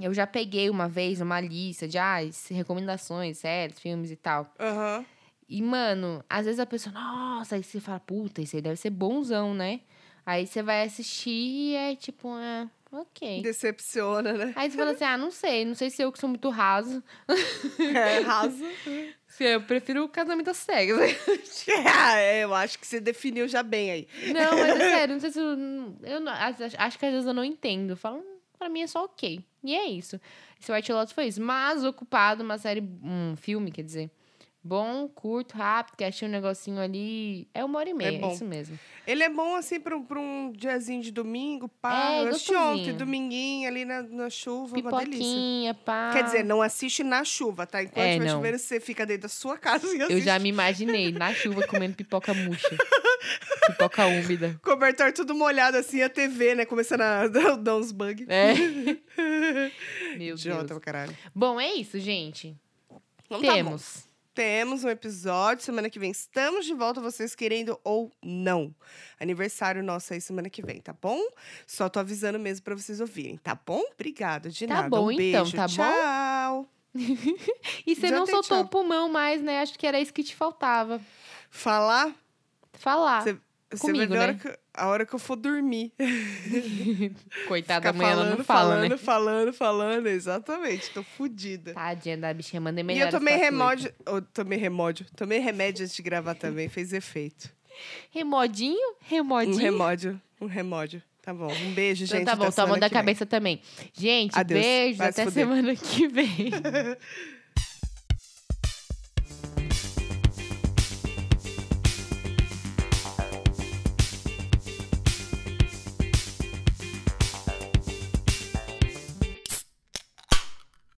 Eu já peguei uma vez uma lista de ah, recomendações, séries, filmes e tal. Aham. E, mano, às vezes a pessoa, nossa, aí você fala, puta, isso aí deve ser bonzão, né? Aí você vai assistir e é tipo, ah, ok. Decepciona, né? Aí você fala assim, ah, não sei, não sei se eu que sou muito raso. É, raso. Se Eu prefiro o casamento às cegas. Ah, é, eu acho que você definiu já bem aí. Não, mas é sério, não sei se eu. eu acho que às vezes eu não entendo. Eu falo, "Hum, pra mim é só ok. E é isso. Esse White Lotus foi isso. Mas Ocupado, uma série, um filme, quer dizer, Bom, curto, rápido, que achei um negocinho ali. É uma hora e meia, é, bom. isso mesmo. Ele é bom, assim, pra, um- pra um diazinho de domingo, pá. É, eu assisti ontem, dominguinho, ali na, na chuva, uma delícia. Pipoquinha, pá. Quer dizer, não assiste na chuva, tá? Enquanto É, não. chovendo, você fica dentro da sua casa e assiste. Eu já me imaginei na chuva comendo pipoca murcha. pipoca úmida. Cobertor tudo molhado, assim, a TV, né? Começando a dar, uns bugs. É. Meu Idiota Deus. pra caralho. Bom, é isso, gente. Então tá bom. Temos. Um episódio. Semana que vem estamos de volta, vocês querendo ou não. Aniversário nosso aí semana que vem, tá bom? Só tô avisando mesmo pra vocês ouvirem, tá bom? Obrigada, de Tá nada. bom, um então, beijo. tá bom? Tchau. E você Já não soltou tchau. o pulmão mais, né? Acho que era isso que te faltava. Falar, Falar. Você- você comigo, vai ver a, hora né? que, a hora que eu for dormir. Coitada da Ficar manhã, ela falando, não fala, falando, né? falando, falando. Exatamente, tô fodida. Tadinha da bichinha, mandei E melhor. eu tomei remédio. Eu tomei remédio. Tomei remédio antes de gravar também, fez efeito. Remodinho? Um Remodinho? remédio. Um remédio. Tá bom. Um beijo, Então gente. tá bom, toma da cabeça também. Gente, Adeus. até semana que vem.